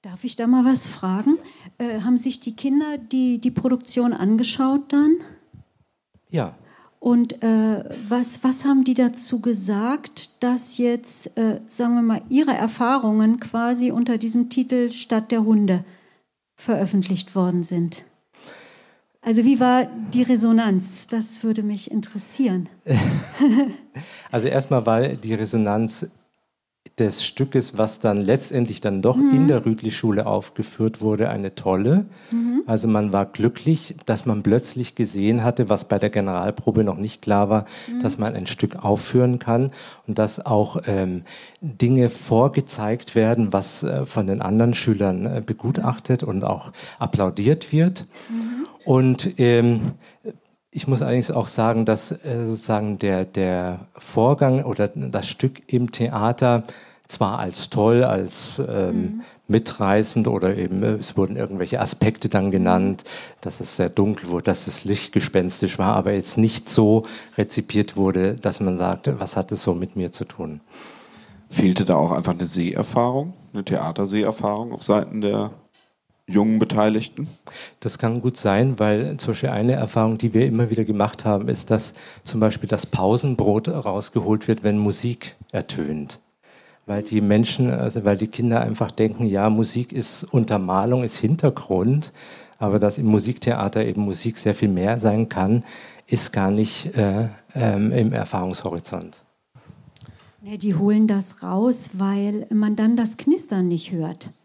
Darf ich da mal was fragen? Äh, haben sich die Kinder die, die Produktion angeschaut dann? Ja. Und äh, was, was haben die dazu gesagt, dass jetzt, äh, sagen wir mal, ihre Erfahrungen quasi unter diesem Titel Stadt der Hunde veröffentlicht worden sind? Also wie war die Resonanz? Das würde mich interessieren. also erstmal war die Resonanz des Stückes, was dann letztendlich dann doch mhm. in der Rüdli-Schule aufgeführt wurde, eine tolle. Mhm. Also man war glücklich, dass man plötzlich gesehen hatte, was bei der Generalprobe noch nicht klar war, mhm. dass man ein Stück aufführen kann und dass auch ähm, Dinge vorgezeigt werden, was äh, von den anderen Schülern äh, begutachtet und auch applaudiert wird. Mhm. Und ähm, ich muss allerdings auch sagen, dass äh, sozusagen der, der Vorgang oder das Stück im Theater zwar als toll, als ähm, mhm. mitreißend oder eben äh, es wurden irgendwelche Aspekte dann genannt, dass es sehr dunkel wurde, dass es lichtgespenstisch war, aber jetzt nicht so rezipiert wurde, dass man sagte, was hat es so mit mir zu tun. Fehlte da auch einfach eine Seherfahrung, eine Theaterseherfahrung auf Seiten der jungen Beteiligten? Das kann gut sein, weil zum Beispiel eine Erfahrung, die wir immer wieder gemacht haben, ist, dass zum Beispiel das Pausenbrot rausgeholt wird, wenn Musik ertönt. Weil die Menschen, also weil die Kinder einfach denken, ja, Musik ist Untermalung, ist Hintergrund, aber dass im Musiktheater eben Musik sehr viel mehr sein kann, ist gar nicht äh, ähm, im Erfahrungshorizont. Nee, die holen das raus, weil man dann das Knistern nicht hört.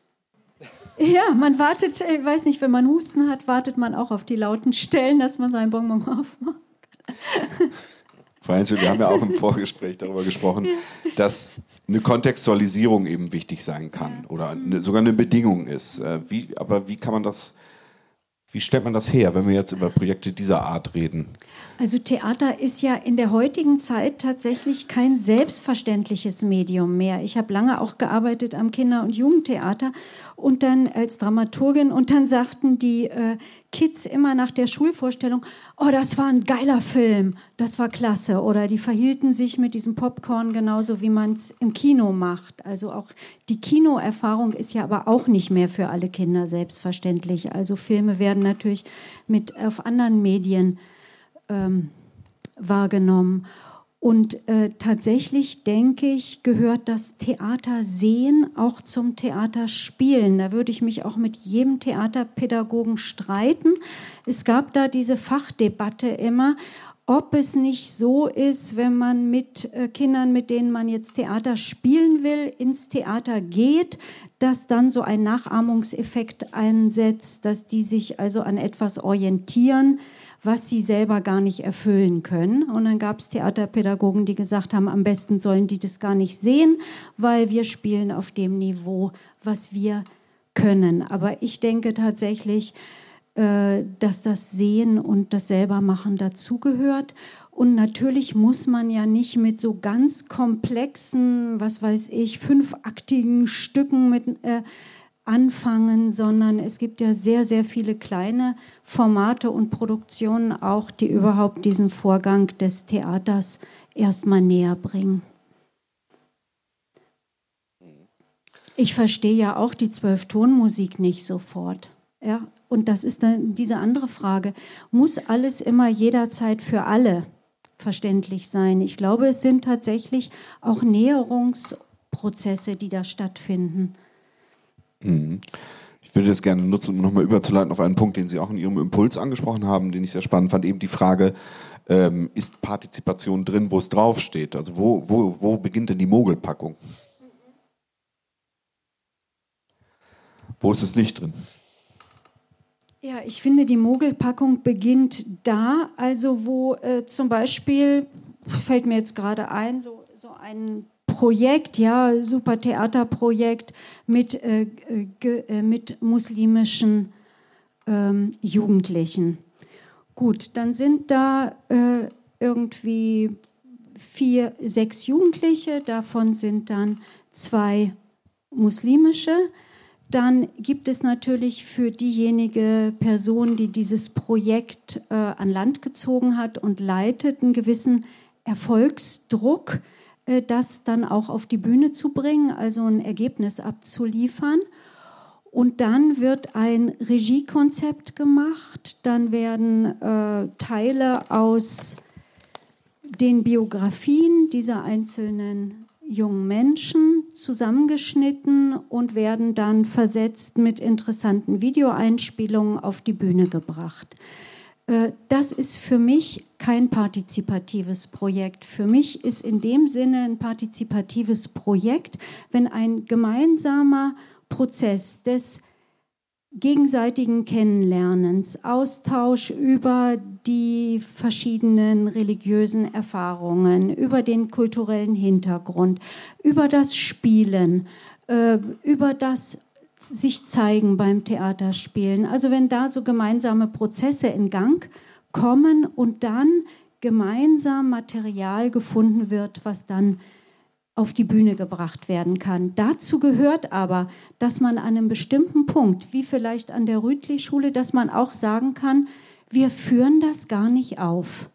Ja, man wartet, ich weiß nicht, wenn man Husten hat, wartet man auch auf die lauten Stellen, dass man seinen Bonbon aufmacht. wir haben ja auch im Vorgespräch darüber gesprochen, dass eine Kontextualisierung eben wichtig sein kann oder eine, sogar eine Bedingung ist. Äh, wie, aber wie kann man das wie stellt man das her, wenn wir jetzt über Projekte dieser Art reden? Also Theater ist ja in der heutigen Zeit tatsächlich kein selbstverständliches Medium mehr. Ich habe lange auch gearbeitet am Kinder- und Jugendtheater und dann als Dramaturgin und dann sagten die äh, Kids immer nach der Schulvorstellung, oh, das war ein geiler Film, das war klasse. Oder die verhielten sich mit diesem Popcorn genauso, wie man es im Kino macht. Also auch die Kinoerfahrung ist ja aber auch nicht mehr für alle Kinder selbstverständlich. Also Filme werden natürlich mit auf anderen Medien ähm, wahrgenommen. Und äh, tatsächlich denke ich, gehört das Theatersehen auch zum Theaterspielen. Da würde ich mich auch mit jedem Theaterpädagogen streiten. Es gab da diese Fachdebatte immer, ob es nicht so ist, wenn man mit äh, Kindern, mit denen man jetzt Theater spielen will, ins Theater geht, dass dann so ein Nachahmungseffekt einsetzt, dass die sich also an etwas orientieren was sie selber gar nicht erfüllen können. Und dann gab es Theaterpädagogen, die gesagt haben, am besten sollen die das gar nicht sehen, weil wir spielen auf dem Niveau, was wir können. Aber ich denke tatsächlich, äh, dass das Sehen und das Selbermachen dazugehört. Und natürlich muss man ja nicht mit so ganz komplexen, was weiß ich, fünfaktigen Stücken mit, äh, anfangen, sondern es gibt ja sehr, sehr viele kleine Formate und Produktionen auch, die überhaupt diesen Vorgang des Theaters erstmal näher bringen. Ich verstehe ja auch die Zwölftonmusik nicht sofort. Ja? Und das ist dann diese andere Frage. Muss alles immer jederzeit für alle verständlich sein? Ich glaube, es sind tatsächlich auch Näherungsprozesse, die da stattfinden. Mhm. Ich würde das gerne nutzen, um nochmal überzuleiten auf einen Punkt, den Sie auch in Ihrem Impuls angesprochen haben, den ich sehr spannend fand, eben die Frage, ähm, ist Partizipation drin, wo es draufsteht? Also wo, wo, wo beginnt denn die Mogelpackung? Wo ist es nicht drin? Ja, ich finde, die Mogelpackung beginnt da, also wo äh, zum Beispiel, fällt mir jetzt gerade ein, so, so ein Projekt, ja, super Theaterprojekt mit, äh, äh, mit muslimischen ähm, Jugendlichen. Gut, dann sind da äh, irgendwie vier, sechs Jugendliche, davon sind dann zwei muslimische. Dann gibt es natürlich für diejenige Person, die dieses Projekt äh, an Land gezogen hat und leitet, einen gewissen Erfolgsdruck das dann auch auf die Bühne zu bringen, also ein Ergebnis abzuliefern. Und dann wird ein Regiekonzept gemacht, dann werden äh, Teile aus den Biografien dieser einzelnen jungen Menschen zusammengeschnitten und werden dann versetzt mit interessanten Videoeinspielungen auf die Bühne gebracht. Äh, das ist für mich kein partizipatives Projekt. Für mich ist in dem Sinne ein partizipatives Projekt, wenn ein gemeinsamer Prozess des gegenseitigen Kennenlernens, Austausch über die verschiedenen religiösen Erfahrungen, über den kulturellen Hintergrund, über das Spielen, äh, über das sich zeigen beim Theaterspielen. Also wenn da so gemeinsame Prozesse in Gang kommen und dann gemeinsam Material gefunden wird, was dann auf die Bühne gebracht werden kann. Dazu gehört aber, dass man an einem bestimmten Punkt, wie vielleicht an der Rütli-Schule, dass man auch sagen kann, wir führen das gar nicht auf.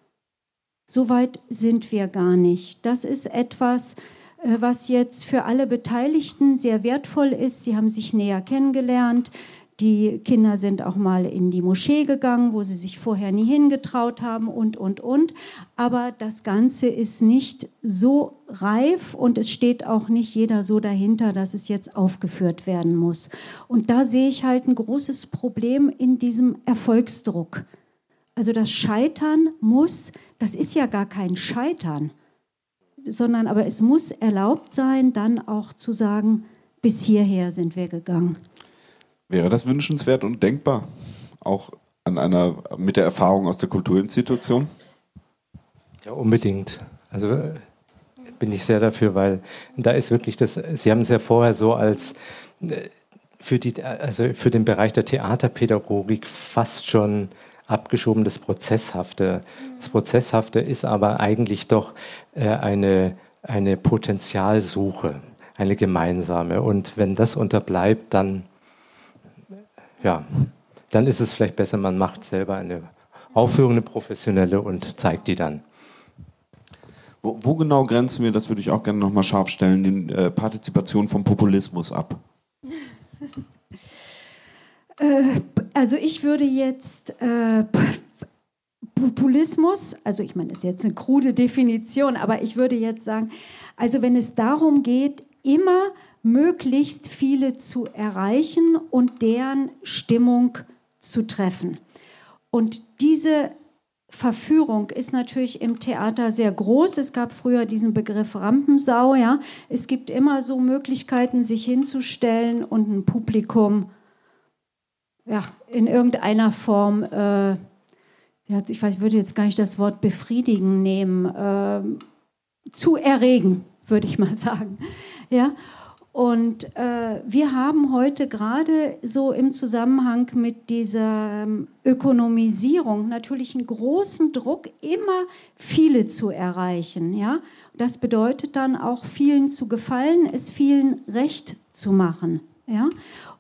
So weit sind wir gar nicht. Das ist etwas, was jetzt für alle Beteiligten sehr wertvoll ist. Sie haben sich näher kennengelernt. Die Kinder sind auch mal in die Moschee gegangen, wo sie sich vorher nie hingetraut haben und, und, und. Aber das Ganze ist nicht so reif und es steht auch nicht jeder so dahinter, dass es jetzt aufgeführt werden muss. Und da sehe ich halt ein großes Problem in diesem Erfolgsdruck. Also das Scheitern muss, das ist ja gar kein Scheitern sondern aber es muss erlaubt sein, dann auch zu sagen, bis hierher sind wir gegangen. Wäre das wünschenswert und denkbar? Auch an einer, mit der Erfahrung aus der Kulturinstitution? Ja, unbedingt. Also äh, bin ich sehr dafür, weil da ist wirklich das, Sie haben es ja vorher so als äh, für, die, also für den Bereich der Theaterpädagogik fast schon abgeschoben das Prozesshafte. Das Prozesshafte ist aber eigentlich doch äh, eine, eine Potenzialsuche, eine gemeinsame. Und wenn das unterbleibt, dann ja, dann ist es vielleicht besser, man macht selber eine Aufführung, eine professionelle und zeigt die dann. Wo, wo genau grenzen wir, das würde ich auch gerne nochmal scharf stellen, die äh, Partizipation vom Populismus ab? Äh, also ich würde jetzt äh, Populismus, also ich meine, das ist jetzt eine krude Definition, aber ich würde jetzt sagen, also wenn es darum geht, immer möglichst viele zu erreichen und deren Stimmung zu treffen. Und diese Verführung ist natürlich im Theater sehr groß. Es gab früher diesen Begriff Rampensau. Ja. Es gibt immer so Möglichkeiten, sich hinzustellen und ein Publikum ja, in irgendeiner Form, äh, ich weiß, ich würde jetzt gar nicht das Wort befriedigen nehmen, äh, zu erregen, würde ich mal sagen. Ja. Und äh, wir haben heute gerade so im Zusammenhang mit dieser ähm, Ökonomisierung natürlich einen großen Druck, immer viele zu erreichen. Ja? Das bedeutet dann auch vielen zu gefallen, es vielen recht zu machen. Ja?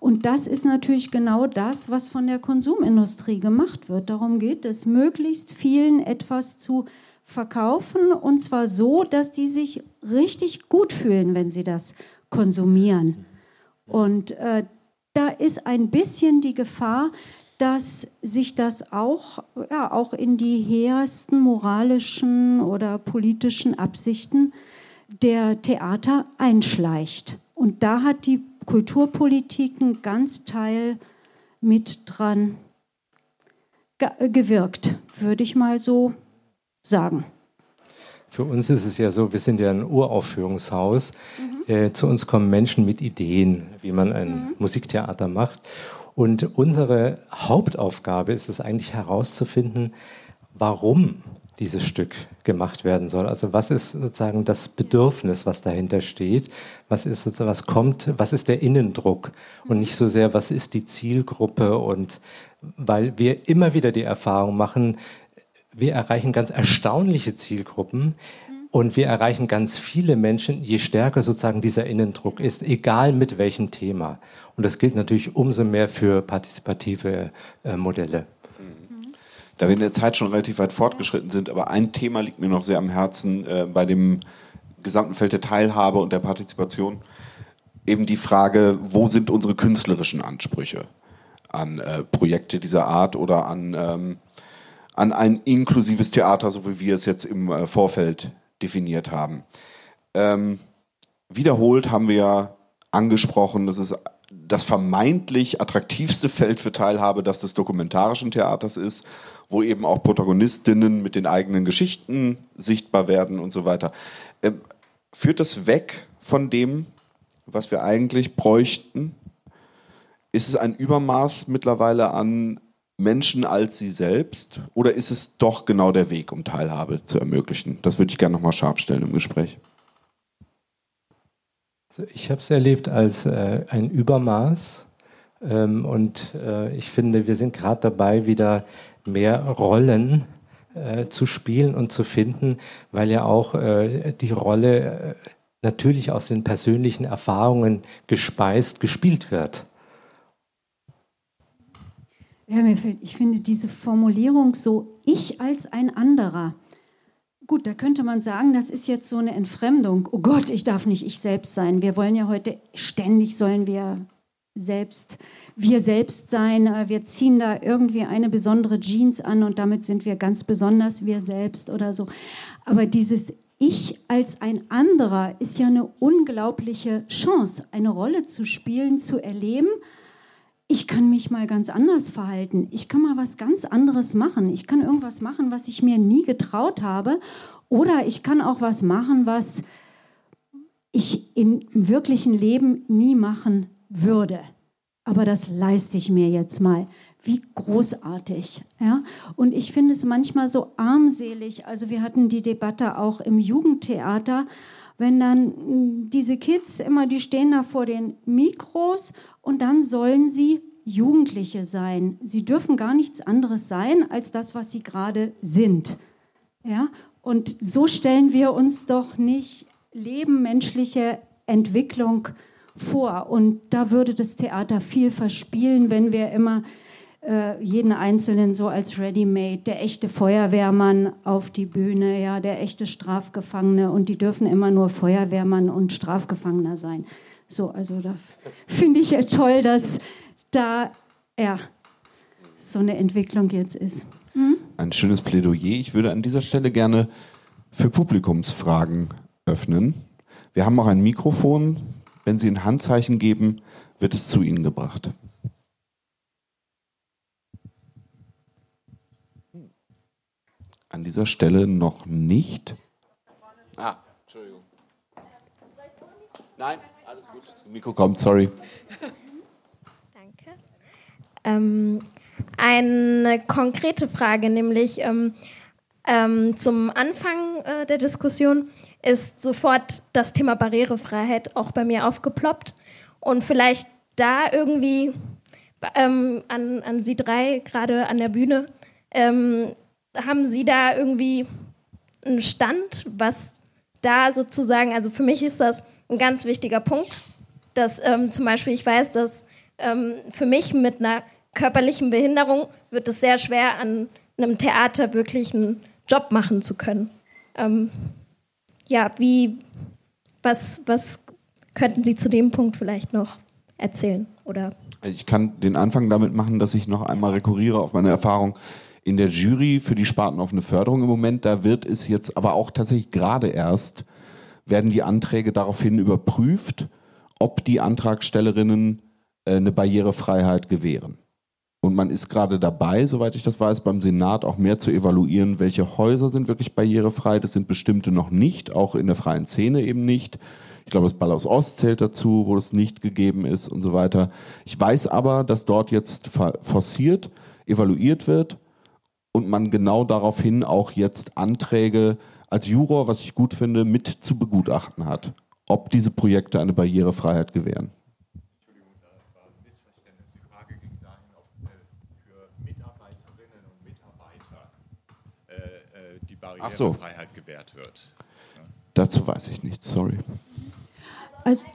Und das ist natürlich genau das, was von der Konsumindustrie gemacht wird. Darum geht es, möglichst vielen etwas zu verkaufen und zwar so, dass die sich richtig gut fühlen, wenn sie das konsumieren. Und äh, da ist ein bisschen die Gefahr, dass sich das auch, ja, auch in die hehrsten moralischen oder politischen Absichten der Theater einschleicht. Und da hat die Kulturpolitik einen ganz Teil mit dran gewirkt, würde ich mal so sagen. Für uns ist es ja so, wir sind ja ein Uraufführungshaus. Mhm. Äh, zu uns kommen Menschen mit Ideen, wie man ein mhm. Musiktheater macht. Und unsere Hauptaufgabe ist es eigentlich herauszufinden, warum dieses Stück gemacht werden soll. Also was ist sozusagen das Bedürfnis, was dahinter steht? Was ist sozusagen, was kommt, was ist der Innendruck? Und nicht so sehr, was ist die Zielgruppe? Und weil wir immer wieder die Erfahrung machen, wir erreichen ganz erstaunliche Zielgruppen und wir erreichen ganz viele Menschen, je stärker sozusagen dieser Innendruck ist, egal mit welchem Thema. Und das gilt natürlich umso mehr für partizipative äh, Modelle. Da wir in der Zeit schon relativ weit fortgeschritten sind, aber ein Thema liegt mir noch sehr am Herzen äh, bei dem gesamten Feld der Teilhabe und der Partizipation. Eben die Frage, wo sind unsere künstlerischen Ansprüche an äh, Projekte dieser Art oder an ähm, an ein inklusives Theater, so wie wir es jetzt im äh, Vorfeld definiert haben. Ähm, wiederholt haben wir ja angesprochen, dass es das vermeintlich attraktivste Feld für Teilhabe das des dokumentarischen Theaters ist, wo eben auch Protagonistinnen mit den eigenen Geschichten sichtbar werden und so weiter. Ähm, führt das weg von dem, was wir eigentlich bräuchten? Ist es ein Übermaß mittlerweile an Menschen als sie selbst? Oder ist es doch genau der Weg, um Teilhabe zu ermöglichen? Das würde ich gerne nochmal scharf stellen im Gespräch. Also ich habe es erlebt als äh, ein Übermaß. Ähm, und äh, ich finde, wir sind gerade dabei, wieder mehr Rollen äh, zu spielen und zu finden, weil ja auch äh, die Rolle äh, natürlich aus den persönlichen Erfahrungen gespeist gespielt wird. Ja, mir ich finde diese Formulierung so, ich als ein anderer. Gut, da könnte man sagen, das ist jetzt so eine Entfremdung. Oh Gott, ich darf nicht ich selbst sein. Wir wollen ja heute ständig sollen wir selbst, wir selbst sein. Wir ziehen da irgendwie eine besondere Jeans an und damit sind wir ganz besonders wir selbst oder so. Aber dieses ich als ein anderer ist ja eine unglaubliche Chance, eine Rolle zu spielen, zu erleben ich kann mich mal ganz anders verhalten. Ich kann mal was ganz anderes machen. Ich kann irgendwas machen, was ich mir nie getraut habe. Oder ich kann auch was machen, was ich im wirklichen Leben nie machen würde. Aber das leiste ich mir jetzt mal. Wie großartig. Ja? Und ich finde es manchmal so armselig. Also wir hatten die Debatte auch im Jugendtheater, wenn dann hm, diese Kids immer, die stehen da vor den Mikros und dann sollen sie Jugendliche sein. Sie dürfen gar nichts anderes sein als das, was sie gerade sind. Ja? Und so stellen wir uns doch nicht Leben, menschliche Entwicklung vor. Und da würde das Theater viel verspielen, wenn wir immer äh, jeden Einzelnen so als Ready-Made, der echte Feuerwehrmann auf die Bühne, ja, der echte Strafgefangene und die dürfen immer nur Feuerwehrmann und Strafgefangener sein. So, also da finde ich ja toll, dass da ja so eine Entwicklung jetzt ist. Hm? Ein schönes Plädoyer. Ich würde an dieser Stelle gerne für Publikumsfragen öffnen. Wir haben auch ein Mikrofon. Wenn Sie ein Handzeichen geben, wird es zu Ihnen gebracht. An dieser Stelle noch nicht. Ah, Entschuldigung. Nein, alles gut. Das Mikro kommt, sorry. Danke. Ähm, eine konkrete Frage, nämlich ähm, ähm, zum Anfang äh, der Diskussion ist sofort das Thema Barrierefreiheit auch bei mir aufgeploppt. Und vielleicht da irgendwie ähm, an, an Sie drei, gerade an der Bühne, ähm, haben Sie da irgendwie einen Stand, was da sozusagen, also für mich ist das ein ganz wichtiger Punkt, dass ähm, zum Beispiel ich weiß, dass ähm, für mich mit einer körperlichen Behinderung wird es sehr schwer, an einem Theater wirklich einen Job machen zu können. Ja, wie, was, was könnten Sie zu dem Punkt vielleicht noch erzählen? Oder? Ich kann den Anfang damit machen, dass ich noch einmal rekurriere auf meine Erfahrung in der Jury für die spartenoffene Förderung im Moment. Da wird es jetzt aber auch tatsächlich gerade erst, werden die Anträge daraufhin überprüft, ob die Antragstellerinnen äh, eine Barrierefreiheit gewähren. Und man ist gerade dabei, soweit ich das weiß, beim Senat auch mehr zu evaluieren, welche Häuser sind wirklich barrierefrei. Das sind bestimmte noch nicht, auch in der freien Szene eben nicht. Ich glaube, das Ballhaus Ost zählt dazu, wo es nicht gegeben ist und so weiter. Ich weiß aber, dass dort jetzt forciert, evaluiert wird und man genau daraufhin auch jetzt Anträge als Juror, was ich gut finde, mit zu begutachten hat, ob diese Projekte eine Barrierefreiheit gewähren. Barrierefreiheit so. gewährt wird. Ja. Dazu weiß ich nichts, sorry. Also,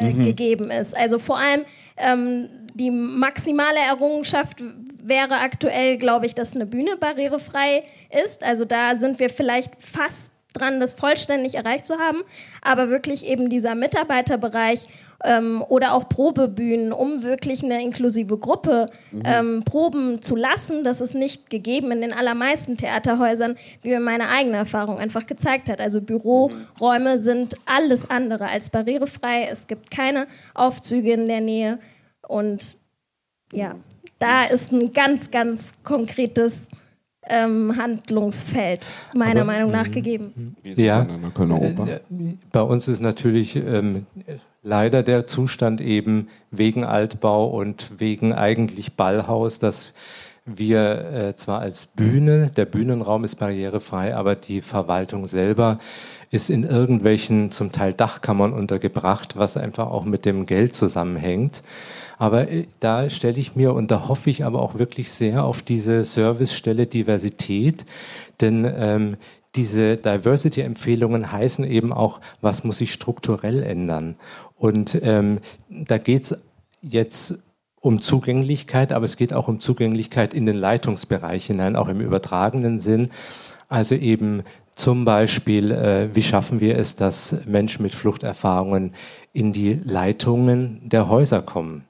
äh, mhm. gegeben ist. Also vor allem ähm, die maximale Errungenschaft wäre aktuell, glaube ich, dass eine Bühne barrierefrei ist. Also da sind wir vielleicht fast dran, das vollständig erreicht zu haben, aber wirklich eben dieser Mitarbeiterbereich ähm, oder auch Probebühnen, um wirklich eine inklusive Gruppe mhm. ähm, proben zu lassen, das ist nicht gegeben in den allermeisten Theaterhäusern, wie mir meine eigene Erfahrung einfach gezeigt hat. Also Büroräume sind alles andere als barrierefrei, es gibt keine Aufzüge in der Nähe. Und ja, da ist ein ganz, ganz konkretes ähm, Handlungsfeld meiner Aber, Meinung nach gegeben. Wie ist ja, es an der Kölner Oper? Äh, bei uns ist natürlich ähm, leider der Zustand eben wegen Altbau und wegen eigentlich Ballhaus, dass wir äh, zwar als Bühne, der Bühnenraum ist barrierefrei, aber die Verwaltung selber ist in irgendwelchen zum Teil Dachkammern untergebracht, was einfach auch mit dem Geld zusammenhängt. Aber äh, da stelle ich mir und da hoffe ich aber auch wirklich sehr auf diese Servicestelle Diversität, denn ähm, diese Diversity-Empfehlungen heißen eben auch, was muss sich strukturell ändern. Und ähm, da geht es jetzt um Zugänglichkeit, aber es geht auch um Zugänglichkeit in den Leitungsbereich hinein, auch im übertragenen Sinn. Also eben zum Beispiel, äh, wie schaffen wir es, dass Menschen mit Fluchterfahrungen in die Leitungen der Häuser kommen?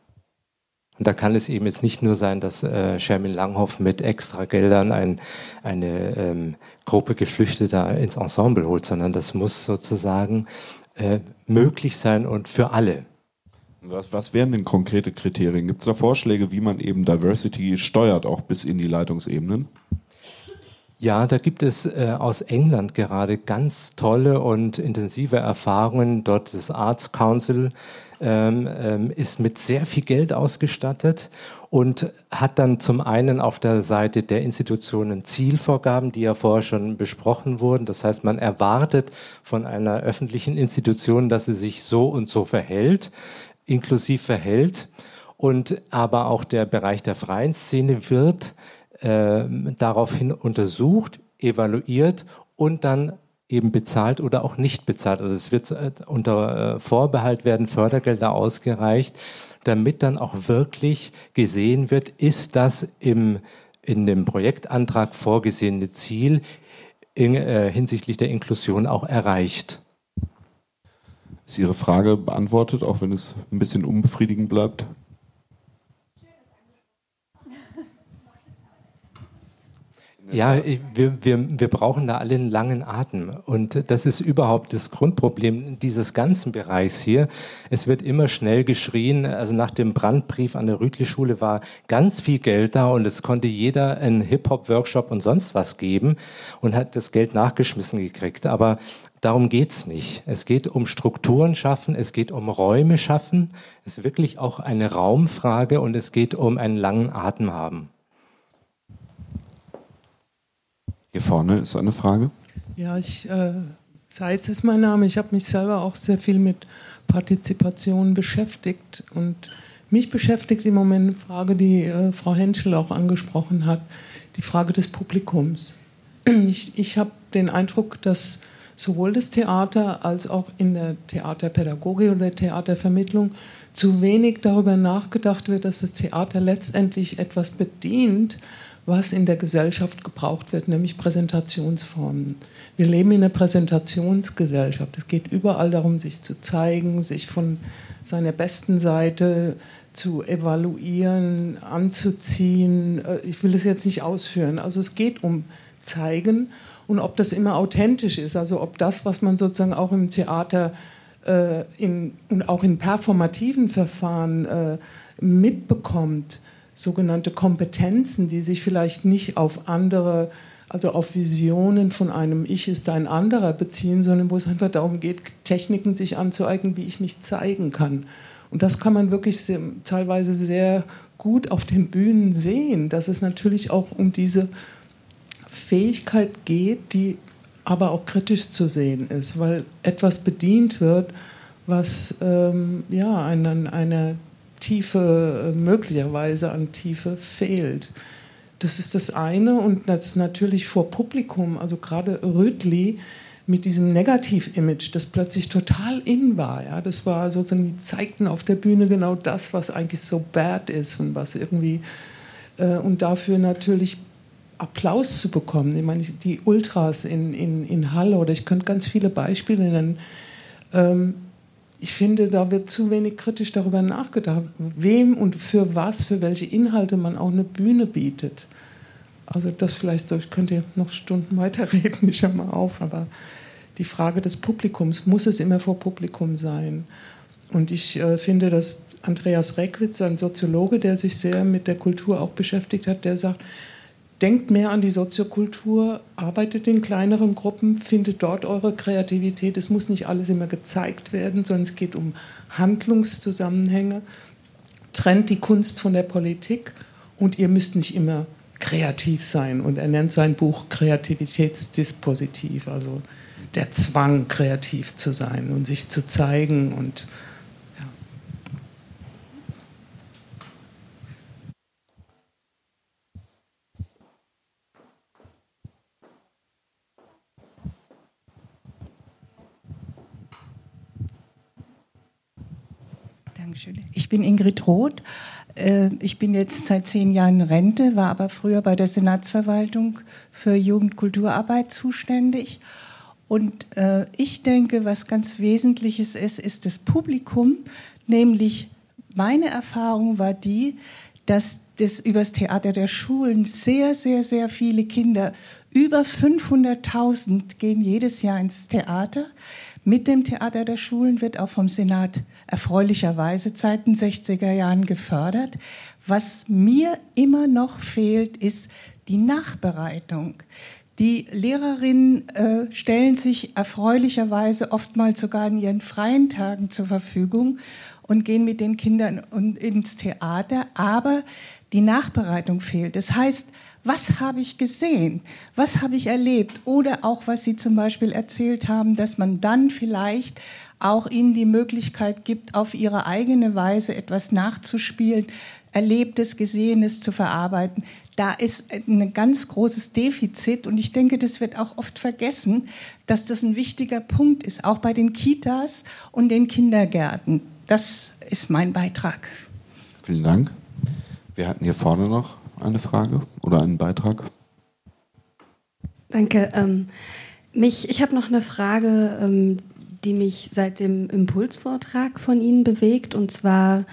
Und da kann es eben jetzt nicht nur sein, dass äh, Shermin Langhoff mit extra Geldern ein, eine ähm, Gruppe Geflüchteter ins Ensemble holt, sondern das muss sozusagen äh, möglich sein und für alle. Was, was wären denn konkrete Kriterien? Gibt es da Vorschläge, wie man eben Diversity steuert, auch bis in die Leitungsebenen? Ja, da gibt es äh, aus England gerade ganz tolle und intensive Erfahrungen. Dort das Arts Council ähm, ähm, ist mit sehr viel Geld ausgestattet und hat dann zum einen auf der Seite der Institutionen Zielvorgaben, die ja vorher schon besprochen wurden. Das heißt, man erwartet von einer öffentlichen Institution, dass sie sich so und so verhält, inklusiv verhält. Und aber auch der Bereich der freien Szene wird äh, daraufhin untersucht, evaluiert und dann eben bezahlt oder auch nicht bezahlt. Also es wird äh, unter äh, Vorbehalt werden Fördergelder ausgereicht, damit dann auch wirklich gesehen wird, ist das im, in dem Projektantrag vorgesehene Ziel in, äh, hinsichtlich der Inklusion auch erreicht. Ist Ihre Frage beantwortet, auch wenn es ein bisschen unbefriedigend bleibt? Ja, wir, wir, wir brauchen da alle einen langen Atem. Und das ist überhaupt das Grundproblem dieses ganzen Bereichs hier. Es wird immer schnell geschrien. Also nach dem Brandbrief an der Rütli-Schule war ganz viel Geld da und es konnte jeder einen Hip-Hop-Workshop und sonst was geben und hat das Geld nachgeschmissen gekriegt. Aber darum geht's nicht. Es geht um Strukturen schaffen, es geht um Räume schaffen. Es ist wirklich auch eine Raumfrage und es geht um einen langen Atem haben. Hier vorne ist eine Frage. Ja, ich, äh, Seitz ist mein Name. Ich habe mich selber auch sehr viel mit Partizipation beschäftigt. Und mich beschäftigt im Moment eine Frage, die äh, Frau Henschel auch angesprochen hat, die Frage des Publikums. Ich, ich habe den Eindruck, dass sowohl das Theater als auch in der Theaterpädagogik oder der Theatervermittlung zu wenig darüber nachgedacht wird, dass das Theater letztendlich etwas bedient, was in der Gesellschaft gebraucht wird, nämlich Präsentationsformen. Wir leben in einer Präsentationsgesellschaft. Es geht überall darum, sich zu zeigen, sich von seiner besten Seite zu evaluieren, anzuziehen. Äh, ich will das jetzt nicht ausführen. Also es geht um Zeigen und ob das immer authentisch ist, also ob das, was man sozusagen auch im Theater äh, in, und auch in performativen Verfahren äh, mitbekommt, sogenannte Kompetenzen, die sich vielleicht nicht auf andere, also auf Visionen von einem Ich ist ein anderer beziehen, sondern wo es einfach darum geht, Techniken sich anzueignen, wie ich mich zeigen kann. Und das kann man wirklich sehr, teilweise sehr gut auf den Bühnen sehen, dass es natürlich auch um diese Fähigkeit geht, die aber auch kritisch zu sehen ist, weil etwas bedient wird, was ähm, ja, eine, eine Tiefe, äh, möglicherweise an Tiefe fehlt. Das ist das eine und das natürlich vor Publikum, also gerade Rüdli mit diesem Negativ-Image, das plötzlich total in war. Ja? Das war sozusagen, die zeigten auf der Bühne genau das, was eigentlich so bad ist und was irgendwie, äh, und dafür natürlich Applaus zu bekommen. Ich meine, die Ultras in, in, in Halle oder ich könnte ganz viele Beispiele nennen. Ähm, ich finde, da wird zu wenig kritisch darüber nachgedacht, wem und für was, für welche Inhalte man auch eine Bühne bietet. Also das vielleicht so, ich könnte noch Stunden weiterreden, ich höre mal auf, aber die Frage des Publikums, muss es immer vor Publikum sein? Und ich äh, finde, dass Andreas Reckwitz, ein Soziologe, der sich sehr mit der Kultur auch beschäftigt hat, der sagt, denkt mehr an die Soziokultur, arbeitet in kleineren Gruppen, findet dort eure Kreativität. Es muss nicht alles immer gezeigt werden, sondern es geht um Handlungszusammenhänge. Trennt die Kunst von der Politik und ihr müsst nicht immer kreativ sein. Und er nennt sein Buch Kreativitätsdispositiv, also der Zwang, kreativ zu sein und sich zu zeigen und Dankeschön. Ich bin Ingrid Roth. Äh, ich bin jetzt seit zehn Jahren in Rente, war aber früher bei der Senatsverwaltung für Jugendkulturarbeit zuständig. Und äh, ich denke, was ganz Wesentliches ist, ist das Publikum. Nämlich meine Erfahrung war die, dass das übers Theater der Schulen sehr, sehr, sehr viele Kinder, über 500.000 gehen jedes Jahr ins Theater. Mit dem Theater der Schulen wird auch vom Senat erfreulicherweise seit den 60er Jahren gefördert. Was mir immer noch fehlt, ist die Nachbereitung. Die Lehrerinnen äh, stellen sich erfreulicherweise oftmals sogar in ihren freien Tagen zur Verfügung und gehen mit den Kindern ins Theater, aber die Nachbereitung fehlt. Das heißt, was habe ich gesehen? Was habe ich erlebt? Oder auch, was Sie zum Beispiel erzählt haben, dass man dann vielleicht auch ihnen die Möglichkeit gibt, auf ihre eigene Weise etwas nachzuspielen, Erlebtes, Gesehenes zu verarbeiten. Da ist ein ganz großes Defizit und ich denke, das wird auch oft vergessen, dass das ein wichtiger Punkt ist, auch bei den Kitas und den Kindergärten. Das ist mein Beitrag. Vielen Dank. Wir hatten hier vorne noch eine Frage oder einen Beitrag. Danke. Ähm, mich, ich habe noch eine Frage, ähm, die mich seit dem Impulsvortrag von Ihnen bewegt. Und zwar,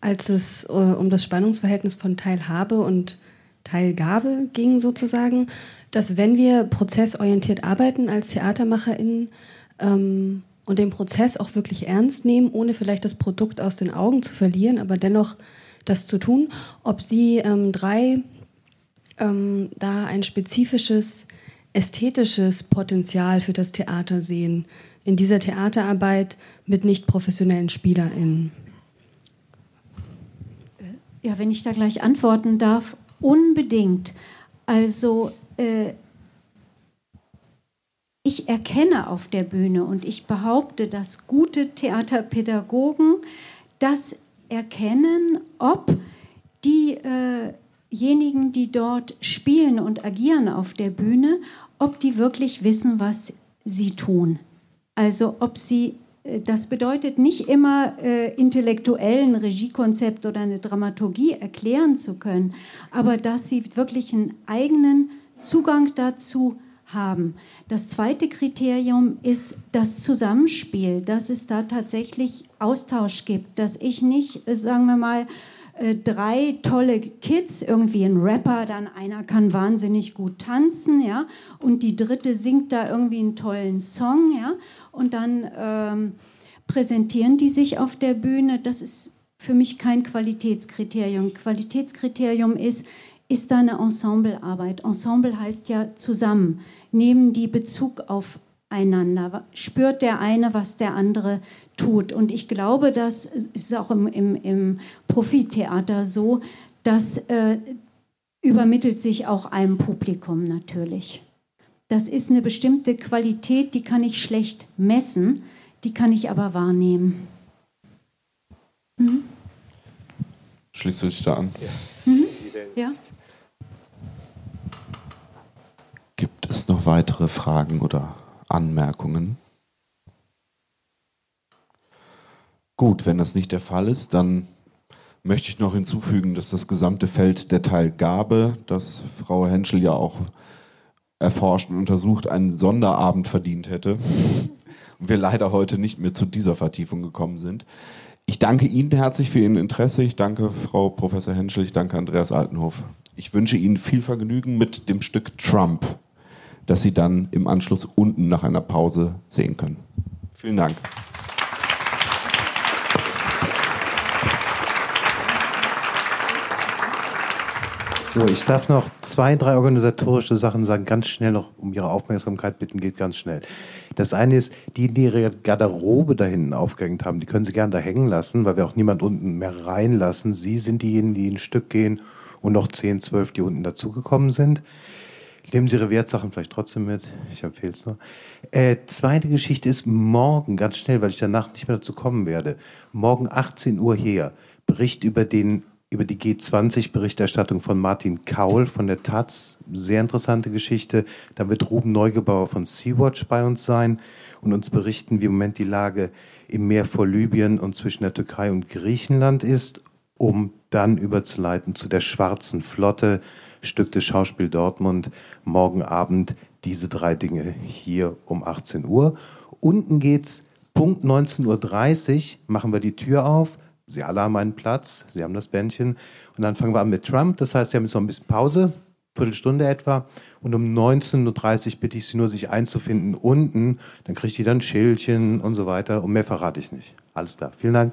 als es äh, um das Spannungsverhältnis von Teilhabe und Teilgabe ging, sozusagen, dass wenn wir prozessorientiert arbeiten als TheatermacherInnen ähm, und den Prozess auch wirklich ernst nehmen, ohne vielleicht das Produkt aus den Augen zu verlieren, aber dennoch das zu tun, ob Sie ähm, drei ähm, da ein spezifisches ästhetisches Potenzial für das Theater sehen, in dieser Theaterarbeit mit nicht professionellen SpielerInnen? Ja, wenn ich da gleich antworten darf, unbedingt. Also äh, ich erkenne auf der Bühne und ich behaupte, dass gute Theaterpädagogen das erkennen, ob diejenigen, die dort spielen und agieren auf der Bühne, ob die wirklich wissen, was sie tun. Also ob sie, äh, das bedeutet nicht immer äh, intellektuell ein Regiekonzept oder eine Dramaturgie erklären zu können, aber dass sie wirklich einen eigenen Zugang dazu haben. Das zweite Kriterium ist das Zusammenspiel, dass es da tatsächlich Austausch gibt, dass ich nicht, äh, sagen wir mal, äh, drei tolle Kids, irgendwie ein Rapper, dann einer kann wahnsinnig gut tanzen, ja, und die dritte singt da irgendwie einen tollen Song, ja, und dann ähm, präsentieren die sich auf der Bühne. Das ist für mich kein Qualitätskriterium. Qualitätskriterium ist, ist da eine Ensemblearbeit. Ensemble heißt ja zusammen. Nehmen die Bezug aufeinander. Spürt der eine, was der andere tut. Und ich glaube, das ist auch im, im, im Profitheater so, das äh, übermittelt sich auch einem Publikum natürlich. Das ist eine bestimmte Qualität, die kann ich schlecht messen, die kann ich aber wahrnehmen. Mhm. Schließt du dich da an? Ja. Mhm. ja. Gibt es noch weitere Fragen oder Anmerkungen? Gut, wenn das nicht der Fall ist, dann möchte ich noch hinzufügen, dass das gesamte Feld der Teilgabe, das Frau Henschel ja auch erforscht und untersucht, einen Sonderabend verdient hätte. Und wir leider heute nicht mehr zu dieser Vertiefung gekommen sind. Ich danke Ihnen herzlich für Ihr Interesse. Ich danke Frau Professor Henschel. Ich danke Andreas Altenhof. Ich wünsche Ihnen viel Vergnügen mit dem Stück Trump, das Sie dann im Anschluss unten nach einer Pause sehen können. Vielen Dank. So, ich darf noch zwei, drei organisatorische Sachen sagen, ganz schnell noch um Ihre Aufmerksamkeit bitten, geht ganz schnell. Das eine ist, die, die ihre Garderobe da hinten aufgehängt haben, die können Sie gerne da hängen lassen, weil wir auch niemand unten mehr reinlassen. Sie sind diejenigen, die ein Stück gehen und noch zehn, zwölf, die unten dazugekommen sind. Nehmen Sie Ihre Wertsachen vielleicht trotzdem mit. Ich empfehle es nur. Äh, zweite Geschichte ist morgen, ganz schnell, weil ich danach nicht mehr dazu kommen werde. Morgen 18 Uhr her. Bericht über den über die G20-Berichterstattung von Martin Kaul von der Taz. Sehr interessante Geschichte. Da wird Ruben Neugebauer von Sea-Watch bei uns sein und uns berichten, wie im Moment die Lage im Meer vor Libyen und zwischen der Türkei und Griechenland ist, um dann überzuleiten zu der Schwarzen Flotte, Stück des Schauspiel Dortmund, morgen Abend diese drei Dinge hier um 18 Uhr. Unten geht's Punkt 19.30 Uhr, machen wir die Tür auf Sie alle haben einen Platz, Sie haben das Bändchen. Und dann fangen wir an mit Trump. Das heißt, Sie haben jetzt noch ein bisschen Pause, Viertelstunde etwa. Und um 19.30 Uhr bitte ich Sie nur, sich einzufinden unten. Dann kriegt ihr dann Schildchen und so weiter. Und mehr verrate ich nicht. Alles klar. Vielen Dank.